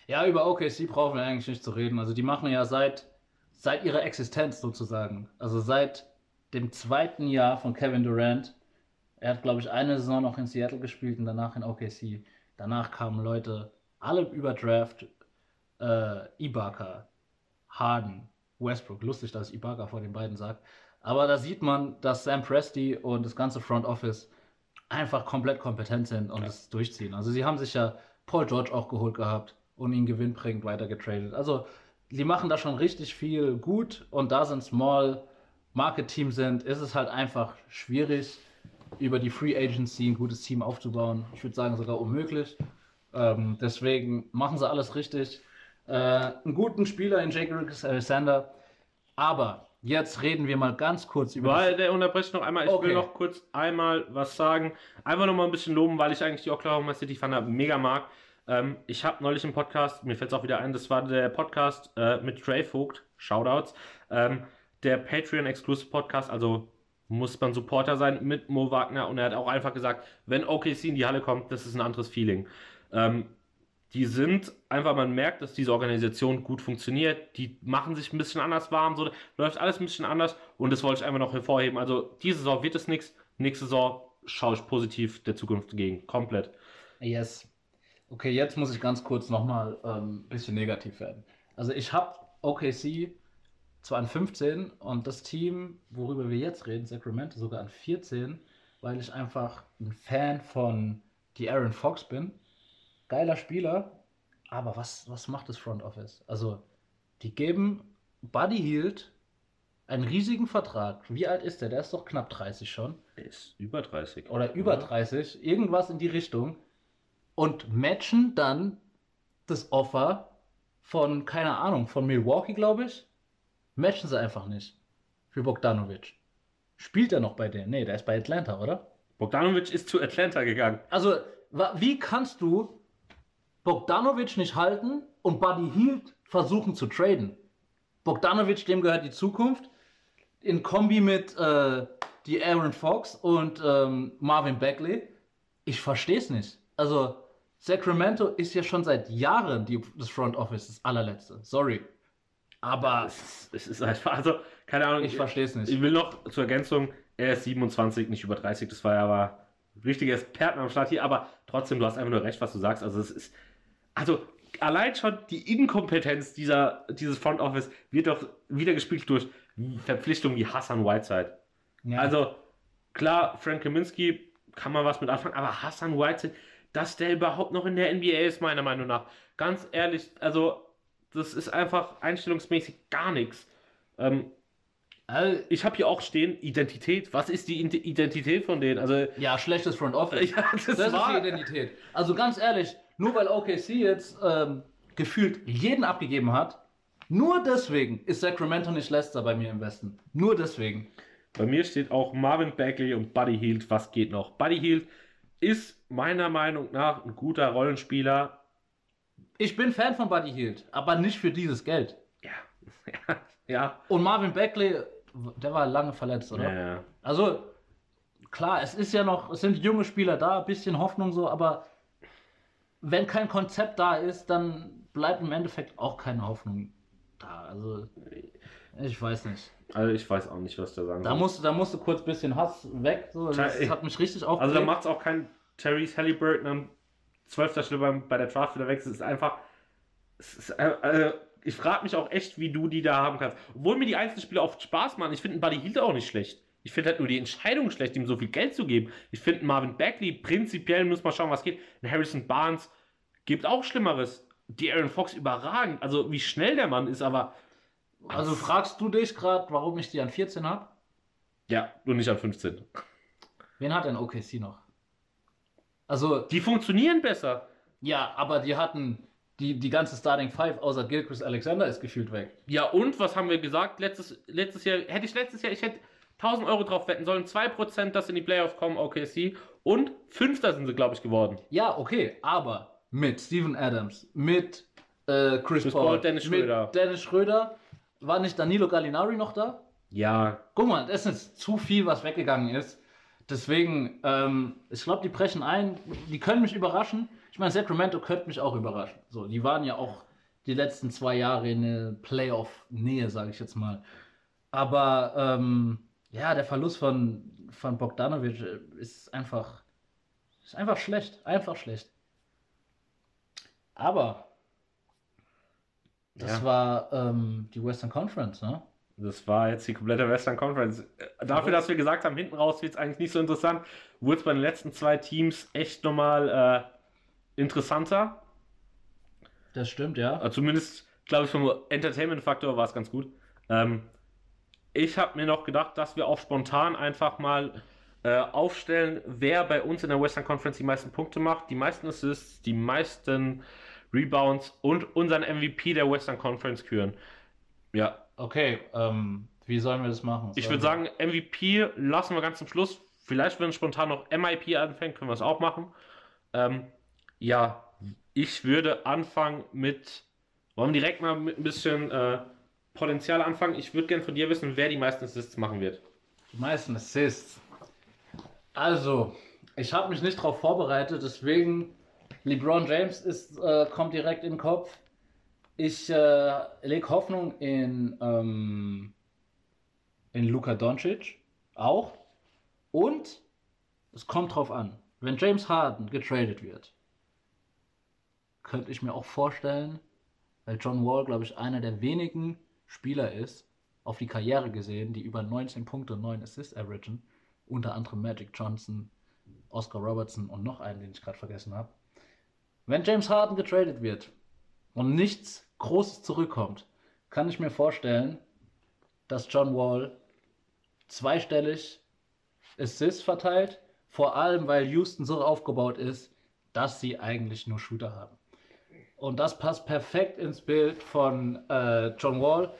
Ja, über OKC brauchen wir eigentlich nicht zu reden. Also die machen ja seit, seit ihrer Existenz sozusagen. Also seit dem zweiten Jahr von Kevin Durant. Er hat, glaube ich, eine Saison noch in Seattle gespielt und danach in OKC. Danach kamen Leute, alle über Draft, äh, Ibaka, Harden, Westbrook. Lustig, dass ich Ibaka vor den beiden sage. Aber da sieht man, dass Sam Presti und das ganze Front Office einfach komplett kompetent sind und es durchziehen. Also sie haben sich ja Paul George auch geholt gehabt und ihn gewinnbringend weitergetradet. Also sie machen da schon richtig viel gut und da ein Small Market Team sind, ist es halt einfach schwierig, über die Free Agency ein gutes Team aufzubauen. Ich würde sagen sogar unmöglich. Ähm, deswegen machen sie alles richtig. Äh, einen guten Spieler in Jake Rickes Alexander. Aber jetzt reden wir mal ganz kurz über Weil, der unterbricht noch einmal. Ich Okay. will noch kurz einmal was sagen. Einfach noch mal ein bisschen loben, weil ich eigentlich die Oklahoma City Thunder mega mag. Ähm, ich habe neulich einen Podcast, mir fällt es auch wieder ein, das war der Podcast äh, mit Dre Vogt, Shoutouts, ähm, der Patreon Exclusive Podcast, also muss man Supporter sein mit Mo Wagner und er hat auch einfach gesagt, wenn OKC in die Halle kommt, das ist ein anderes Feeling. Ähm, die sind einfach, man merkt, dass diese Organisation gut funktioniert. Die machen sich ein bisschen anders warm, so läuft alles ein bisschen anders und das wollte ich einfach noch hervorheben. Also diese Saison wird es nichts, nächste Saison schaue ich positiv der Zukunft entgegen, komplett. Yes. Okay, jetzt muss ich ganz kurz nochmal ähm, ein bisschen negativ werden. Also ich habe OKC zwar an 15 und das Team, worüber wir jetzt reden, Sacramento, sogar an 14, weil ich einfach ein Fan von die Aaron Fox bin. Geiler Spieler, aber was, was macht das Front Office? Also, die geben Buddy Hield einen riesigen Vertrag. Wie alt ist der? Der ist doch knapp 30 schon Er ist über 30. oder über Ja. 30, irgendwas in die Richtung und matchen dann das Offer von, keine Ahnung, von Milwaukee, glaube ich, matchen sie einfach nicht für Bogdanovic. Spielt er noch bei denen? Nee, der ist bei Atlanta, oder? Bogdanovic ist zu Atlanta gegangen. Also, wie kannst du Bogdanovic nicht halten und Buddy Hield versuchen zu traden? Bogdanovic, dem gehört die Zukunft. in Kombi mit äh, die Aaron Fox und ähm, Marvin Bagley. Ich verstehe es nicht. Also, Sacramento ist ja schon seit Jahren die, das Front Office, das allerletzte. Sorry. Aber Es, es ist einfach, also, keine Ahnung. ich verstehe es nicht. Ich will noch zur Ergänzung, er ist 27, nicht über 30, das war ja aber richtige Experten am Start hier, aber trotzdem, du hast einfach nur recht, was du sagst. Also es ist, also allein schon die Inkompetenz dieser, dieses Front Office wird doch wieder gespielt durch Verpflichtungen wie Hassan Whiteside. Ja. Also klar, Frank Kaminski kann man was mit anfangen, aber Hassan Whiteside, dass der überhaupt noch in der NBA ist, meiner Meinung nach. Ganz ehrlich, also das ist einfach einstellungsmäßig gar nichts. Ähm, Also, ich habe hier auch stehen, Identität. Was ist die Ide- Identität von denen? Also, ja, schlechtes Front Office. [laughs] ja, das, Das ist die Identität. Also ganz ehrlich, nur weil OKC jetzt ähm, gefühlt jeden abgegeben hat, nur deswegen ist Sacramento nicht letzter bei mir im Westen. Nur deswegen. Bei mir steht auch Marvin Bagley und Buddy Hield. Was geht noch? Buddy Hield ist meiner Meinung nach ein guter Rollenspieler. Ich bin Fan von Buddy Hield, aber nicht für dieses Geld. Ja, [laughs] ja. Und Marvin Bagley, der war lange verletzt, oder? ja, ja. Also, klar, es ist ja noch, es sind junge Spieler da, ein bisschen Hoffnung so, aber wenn kein Konzept da ist, dann bleibt im Endeffekt auch keine Hoffnung da. Also, ich weiß nicht. Also ich weiß auch nicht, was da sagen Da soll. musste, da musste kurz ein bisschen Hass weg. So. Das hat mich richtig Also aufgeregt. da macht es auch kein Therese Halliburton am 12. Stelle bei der Draft wieder weg. Es ist einfach. Es ist, äh, äh, ich frage mich auch echt, wie du die da haben kannst. Obwohl mir die einzelnen Spiele oft Spaß machen. Ich finde Buddy Hield auch nicht schlecht. Ich finde halt nur die Entscheidung schlecht, ihm so viel Geld zu geben. Ich finde Marvin Bagley prinzipiell, muss man schauen, was geht. Ein Harrison Barnes gibt auch Schlimmeres. Die Aaron Fox überragend. Also wie schnell der Mann ist, aber also fragst du dich gerade, warum ich die an 14 habe? ja, nur nicht an 15. Wen hat denn OKC noch? Also, Die funktionieren besser. ja, aber die hatten die, die ganze Starting Five außer Gilchrist Alexander ist gefühlt weg. Ja, und was haben wir gesagt? Letztes, letztes Jahr, hätte ich letztes Jahr, ich hätte 1000 Euro drauf wetten sollen, 2%, dass in die Playoffs kommen, OKC. Und Fünfter sind sie, glaube ich, geworden. Ja, okay, aber mit Steven Adams, mit äh, Chris, Chris Paul, Paul, Dennis mit Schröder. Dennis Schröder. War nicht Danilo Gallinari noch da? Ja, Guck mal, das ist zu viel, was weggegangen ist. Deswegen, ähm, ich glaube, die brechen ein. Die können mich überraschen. Ich meine, Sacramento könnte mich auch überraschen. So, die waren ja auch die letzten zwei Jahre in der Playoff-Nähe, sage ich jetzt mal. Aber ähm, ja, der Verlust von, von Bogdanovic äh, ist einfach, ist einfach schlecht. Einfach schlecht. Aber das Ja. war ähm, die Western Conference, ne? das war jetzt die komplette Western Conference. Äh, Dafür, dass wir gesagt haben, hinten raus wird es eigentlich nicht so interessant, wurde es bei den letzten zwei Teams echt nochmal äh, interessanter. Das stimmt, ja. Also zumindest, glaube ich, vom Entertainment-Faktor war es ganz gut. Ähm, ich habe mir noch gedacht, dass wir auch spontan einfach mal äh, aufstellen, wer bei uns in der Western Conference die meisten Punkte macht, die meisten Assists, die meisten Rebounds und unseren MVP der Western Conference küren. Ja, Okay, ähm, wie sollen wir das machen? ich würde sagen, MVP lassen wir ganz zum Schluss. Vielleicht, wenn spontan noch MIP anfängt, können wir es auch machen. Ähm, ja, ich würde anfangen mit. Wollen wir direkt mal mit ein bisschen äh, Potenzial anfangen? Ich würde gerne von dir wissen, wer die meisten Assists machen wird. Die meisten Assists. Also, ich habe mich nicht darauf vorbereitet, deswegen LeBron James ist, äh, kommt direkt in den Kopf. Ich äh, lege Hoffnung in, ähm, in Luka Doncic auch. Und es kommt drauf an, wenn James Harden getradet wird, könnte ich mir auch vorstellen, weil John Wall, glaube ich, einer der wenigen Spieler ist, auf die Karriere gesehen, die über 19 Punkte und 9 Assists averagen. Unter anderem Magic Johnson, Oscar Robertson und noch einen, den ich gerade vergessen habe. Wenn James Harden getradet wird und nichts Großes zurückkommt, kann ich mir vorstellen, dass John Wall zweistellig Assists verteilt. Vor allem, weil Houston so aufgebaut ist, dass sie eigentlich nur Shooter haben. Und das passt perfekt ins Bild von äh, John Wall.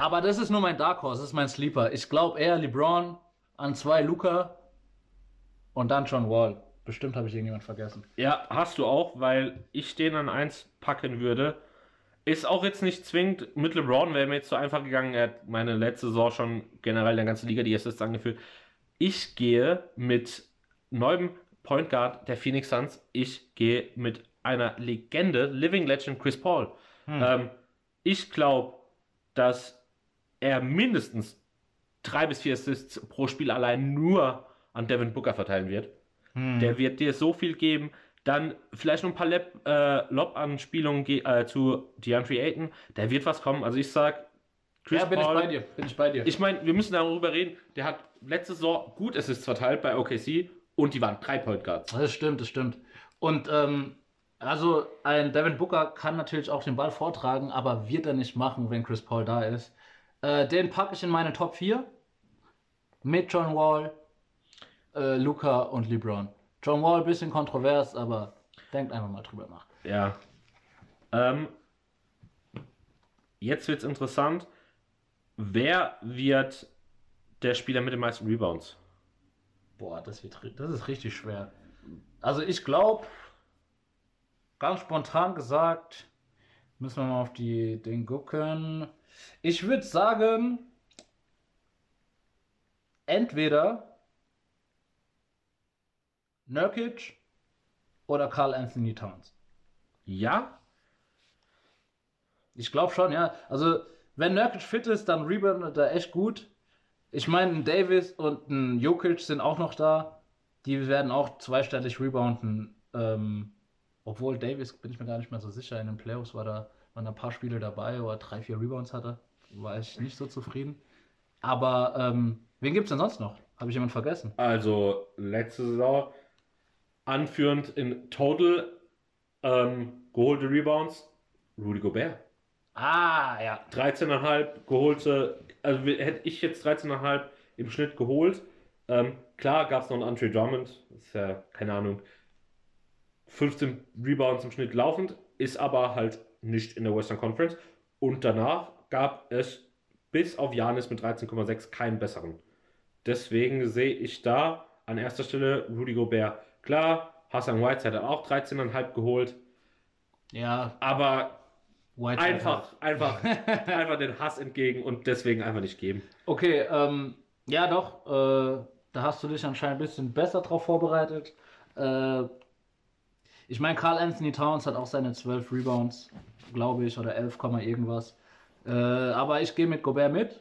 Aber das ist nur mein Dark Horse, das ist mein Sleeper. Ich glaube eher LeBron an zwei Luca und dann John Wall. Bestimmt habe ich irgendjemand vergessen. Ja, hast du auch, weil ich den an eins packen würde. Ist auch jetzt nicht zwingend. Mit LeBron wäre mir jetzt so einfach gegangen. Er hat meine letzte Saison schon generell der ganzen Liga die Assists angeführt. Ich gehe mit neuem Point Guard der Phoenix Suns. Ich gehe mit einer Legende, Living Legend Chris Paul. Ähm, ich glaube, dass er mindestens drei bis vier Assists pro Spiel allein nur an Devin Booker verteilen wird. Der wird dir so viel geben. Dann vielleicht noch ein paar Lab, äh, Lob-Anspielungen ge- äh, zu DeAndre Ayton. Da wird was kommen. Also ich sag, Chris Ja, bin Paul, ich bei dir. Bin ich bei dir. ich meine, wir müssen darüber reden. Der hat letzte Saison gut Assists verteilt bei OKC und die waren drei Point Guards. Das stimmt, das stimmt. Und ähm, also ein Devin Booker kann natürlich auch den Ball vortragen, aber wird er nicht machen, wenn Chris Paul da ist. Äh, den packe ich in meine Top 4 mit John Wall, äh, Luca und LeBron. John Wall ein bisschen kontrovers, aber denkt einfach mal drüber nach. Ja. Ähm, jetzt wird's interessant. Wer wird der Spieler mit den meisten Rebounds? Boah, das, wird, das ist richtig schwer. Also ich glaube, ganz spontan gesagt, müssen wir mal auf die Ding gucken. Ich würde sagen, entweder Nurkic oder Carl Anthony Towns. Ja? Ich glaube schon, ja. Also, wenn Nurkic fit ist, dann reboundet er echt gut. Ich meine, ein Davis und ein Jokic sind auch noch da. Die werden auch zweistellig rebounden. Ähm, obwohl Davis, bin ich mir gar nicht mehr so sicher, in den Playoffs war da, waren da ein paar Spiele dabei, wo er drei, vier Rebounds hatte. War ich nicht so zufrieden. Aber ähm, wen gibt es denn sonst noch? Habe ich jemanden vergessen? Also letzte Saison anführend in Total ähm, geholte Rebounds Rudy Gobert. Ah, ja. 13,5 geholte, also hätte ich jetzt 13,5 im Schnitt geholt. Ähm, klar gab es noch einen Andre Drummond, ist ja, keine Ahnung, 15 Rebounds im Schnitt laufend, ist aber halt nicht in der Western Conference. Und danach gab es bis auf Janis mit 13,6 keinen besseren. Deswegen sehe ich da an erster Stelle Rudy Gobert. Klar, Hassan Whiteside hat auch 13,5 geholt, Ja, aber White einfach, einfach, [laughs] einfach den Hass entgegen und deswegen einfach nicht geben. Okay, ähm, ja doch, äh, da hast du dich anscheinend ein bisschen besser drauf vorbereitet. Äh, ich meine, Carl Anthony Towns hat auch seine 12 Rebounds, glaube ich, oder 11, Komma irgendwas. Äh, aber ich gehe mit Gobert mit.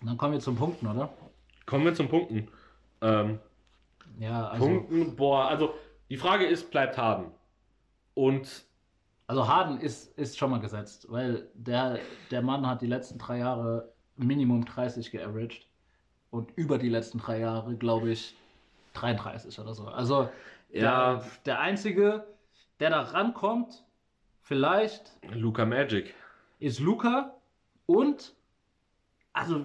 Und dann kommen wir zum Punkten, oder? Kommen wir zum Punkten. Ähm, Ja, also, Punkten, boah, also die Frage ist, bleibt Harden. Und also Harden ist, ist schon mal gesetzt, weil der, der Mann hat die letzten drei Jahre Minimum 30 geaveraged. Und über die letzten drei Jahre, glaube ich, 33 oder so. Also Ja. der, der Einzige, der da rankommt, vielleicht Luca Magic. ist Luca und also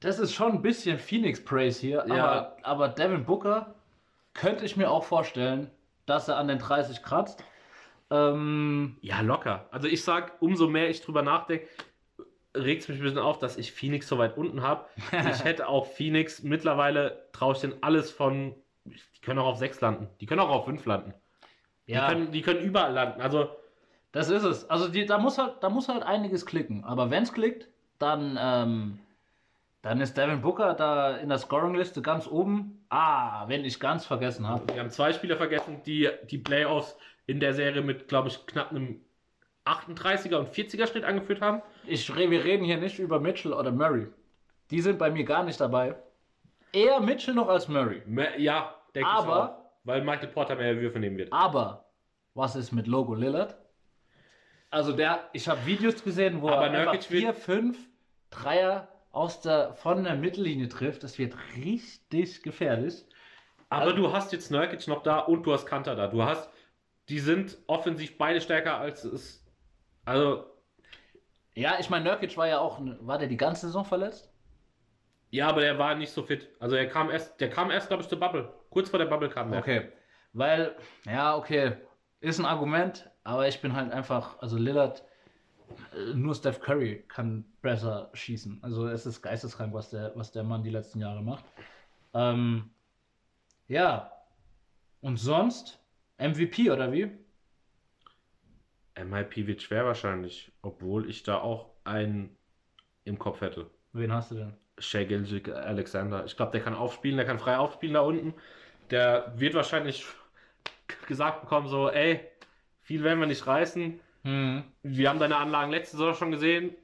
das ist schon ein bisschen Phoenix Praise hier, Ja. aber, aber Devin Booker könnte ich mir auch vorstellen, dass er an den 30 kratzt. Ähm, Ja, locker. Also ich sag, umso mehr ich drüber nachdenke, regt es mich ein bisschen auf, dass ich Phoenix so weit unten habe. [laughs] ich hätte auch Phoenix, mittlerweile traue ich denen alles von, die können auch auf 6 landen. Die können auch auf 5 landen. ja, Die, können, die können überall landen. Also das ist es. Also die, da, muss halt, da muss halt einiges klicken. Aber wenn es klickt, dann, ähm, dann ist Devin Booker da in der Scoring-Liste ganz oben. Ah, wenn ich ganz vergessen habe. Wir haben zwei Spieler vergessen, die die Playoffs in der Serie mit, glaube ich, knapp einem 38er und 40er Schnitt angeführt haben. Ich, wir reden hier nicht über Mitchell oder Murray. Die sind bei mir gar nicht dabei. Eher Mitchell noch als Murray. Me- Ja, denke ich auch. Weil Michael Porter mehr Würfe nehmen wird. Aber was ist mit Logo Lillard? Also der, ich habe Videos gesehen, wo Aber er einfach Nurkic wird- vier, fünf Dreier aus der, von der Mittellinie trifft. Das wird richtig gefährlich. Aber Also- du hast jetzt Nurkic noch da und du hast Kanter da. Du hast, die sind offensiv beide stärker als es. Also, Ja, ich meine, Nurkic war ja auch, war der die ganze Saison verletzt? Ja, aber der war nicht so fit. Also er kam erst, der kam erst, glaube ich, zur Bubble. Kurz vor der Bubble kam der. Okay. Weil, ja, okay, ist ein Argument, aber ich bin halt einfach, also Lillard, äh, nur Steph Curry kann besser schießen. Also es ist geisteskrank, was der, was der Mann die letzten Jahre macht. Ähm, ja. Und sonst MVP oder wie? MIP wird schwer wahrscheinlich, obwohl ich da auch einen im Kopf hätte. Wen hast du denn? Shea Alexander. Ich glaube, der kann aufspielen, der kann frei aufspielen da unten. Der wird wahrscheinlich [laughs] gesagt bekommen, so, ey, viel werden wir nicht reißen. Hm. Wir haben deine Anlagen letzte Saison schon gesehen.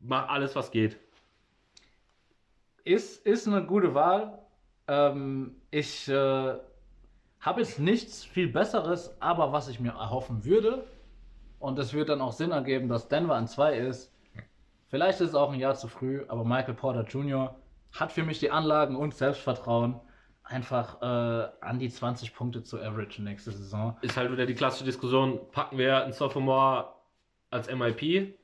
Mach alles, was geht. Ist, ist eine gute Wahl. Ähm, ich äh, habe jetzt nichts viel Besseres, aber was ich mir erhoffen würde, und es wird dann auch Sinn ergeben, dass Denver an 2 ist. Vielleicht ist es auch ein Jahr zu früh, aber Michael Porter Jr. hat für mich die Anlagen und Selbstvertrauen, einfach äh, an die 20 Punkte zu average nächste Saison. Ist halt wieder die klassische Diskussion, packen wir einen Sophomore als MIP?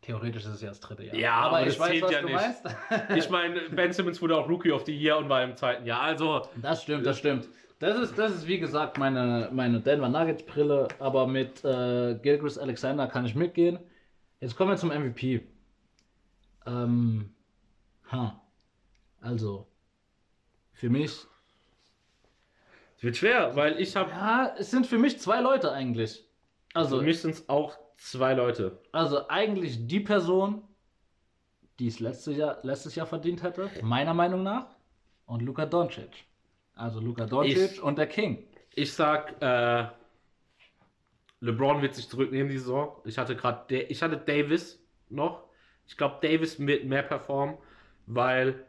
Theoretisch ist es ja das dritte Jahr. Ja, aber das zählt ja du nicht. meinst. [laughs] Ich meine, Ben Simmons wurde auch Rookie of the Year und war im zweiten Jahr. Also, Das stimmt, das stimmt. Das ist, das ist wie gesagt meine, meine Denver Nuggets Brille, aber mit äh, Gilchrist Alexander kann ich mitgehen. Jetzt kommen wir zum MVP. Ähm, ha. Also, für mich, es wird schwer, weil ich habe. ja, es sind für mich zwei Leute eigentlich. Also, Für mich sind es auch zwei Leute. also eigentlich die Person, die es letztes Jahr, letztes Jahr verdient hätte, meiner Meinung nach, und Luka Doncic. Also Luka Doncic Ich- und der King. Ich sag, äh, LeBron wird sich zurücknehmen die Saison. Ich hatte gerade, ich hatte Davis noch. Ich glaube, Davis wird mehr performen, weil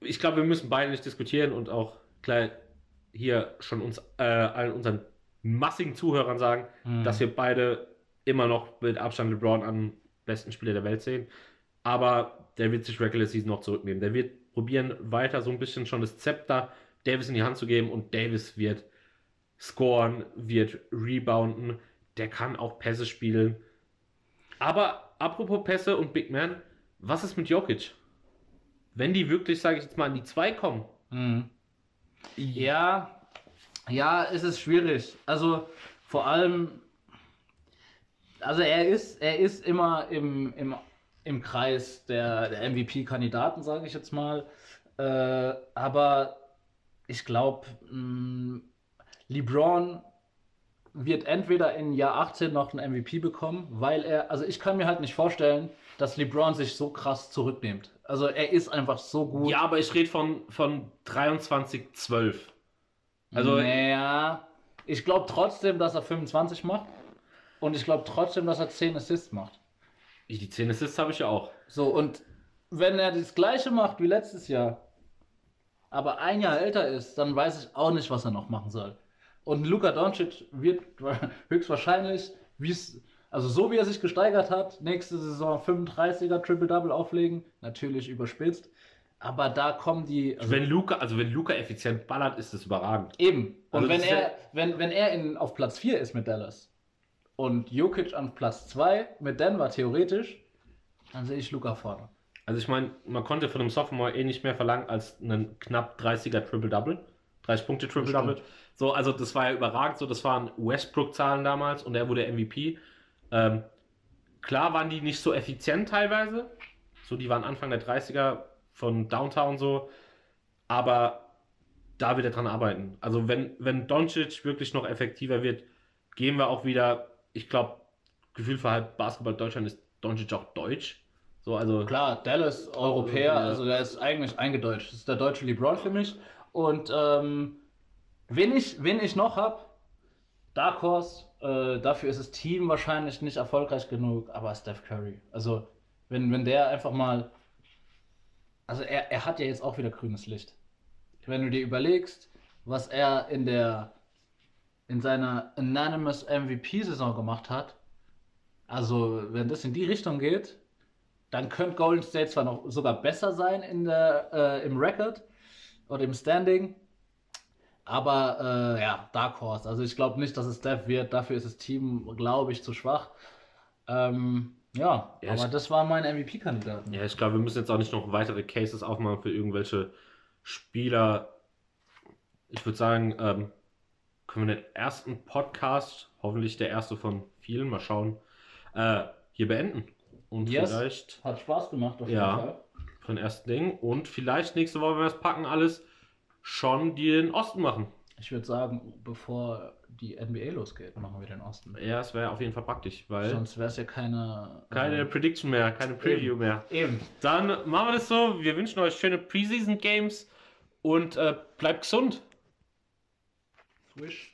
ich glaube, wir müssen beide nicht diskutieren und auch klar hier schon uns äh, allen unseren massigen Zuhörern sagen, Mhm. dass wir beide immer noch mit Abstand LeBron am besten Spieler der Welt sehen. Aber der wird sich Regular Season noch zurücknehmen. Der wird probieren, weiter so ein bisschen schon das Zepter Davis in die Hand zu geben und Davis wird scoren, wird rebounden. Der kann auch Pässe spielen. Aber apropos Pässe und Big Man, was ist mit Jokic? Wenn die wirklich, sage ich jetzt mal, an die zwei kommen, Mhm. Ja, ja, es ist schwierig. Also vor allem, also er ist, er ist immer im, im, im Kreis der, der MVP-Kandidaten, sage ich jetzt mal. Äh, aber ich glaube, LeBron wird entweder in Jahr 18 noch einen MVP bekommen, weil er, also ich kann mir halt nicht vorstellen, dass LeBron sich so krass zurücknimmt. Also er ist einfach so gut. ja, aber ich rede von, von 23-12. Also, naja, ich glaube trotzdem, dass er 25 macht. Und ich glaube trotzdem, dass er 10 Assists macht. die 10 Assists habe ich ja auch. So, und wenn er das gleiche macht wie letztes Jahr, aber ein Jahr älter ist, dann weiß ich auch nicht, was er noch machen soll. Und Luka Doncic wird [laughs] höchstwahrscheinlich, es, also so wie er sich gesteigert hat, nächste Saison 35er Triple-Double auflegen, natürlich überspitzt. Aber da kommen die. Also Wenn Luca, also wenn Luca effizient ballert, ist das überragend. Eben. Und Also wenn er, ja- wenn, wenn er in, auf Platz 4 ist mit Dallas und Jokic an Platz 2 mit Denver theoretisch, dann sehe ich Luca vorne. Also ich meine, man konnte von einem Sophomore eh nicht mehr verlangen als einen knapp 30er Triple-Double. 30 Punkte Triple-Double. So, also das war ja überragend. So, das waren Westbrook-Zahlen damals und er wurde MVP. Ähm, klar waren die nicht so effizient teilweise. So, die waren Anfang der 30er von Downtown so. Aber da wird er dran arbeiten. Also wenn, wenn Doncic wirklich noch effektiver wird, gehen wir auch wieder, ich glaube, Gefühl für halb Basketball Deutschland ist Doncic auch deutsch. So, also Klar, Dallas, Europäer, also der ist eigentlich eingedeutscht. Das ist der deutsche LeBron für mich. Und ähm, wen, ich, wen ich noch habe, Dark Horse, äh, dafür ist das Team wahrscheinlich nicht erfolgreich genug, aber Steph Curry. Also, wenn, wenn der einfach mal. Also, er, er hat ja jetzt auch wieder grünes Licht. Wenn du dir überlegst, was er in der in seiner Anonymous MVP-Saison gemacht hat, also wenn das in die Richtung geht, dann könnte Golden State zwar noch sogar besser sein in der, äh, im Record oder im Standing, aber äh, ja, Dark Horse. Also ich glaube nicht, dass es Steph wird. Dafür ist das Team, glaube ich, zu schwach. Ähm, ja, Ja, aber ich- das waren meine MVP-Kandidaten. Ja, ich glaube, wir müssen jetzt auch nicht noch weitere Cases aufmachen für irgendwelche Spieler. Ich würde sagen, ähm, können wir den ersten Podcast, hoffentlich der erste von vielen, mal schauen, äh, hier beenden. Und Yes. vielleicht Hat Spaß gemacht auf Ja. jeden Fall. von ersten Ding und vielleicht nächste Woche, wenn wir es packen, alles schon den Osten machen. Ich würde sagen, bevor die NBA losgeht, machen wir den Osten. Ja, es wäre auf jeden Fall praktisch, weil Sonst wäre es ja keine. keine äh, Prediction mehr, keine Preview Eben. mehr. Eben. Dann machen wir das so. Wir wünschen euch schöne Preseason Games und äh, bleibt gesund. Swish.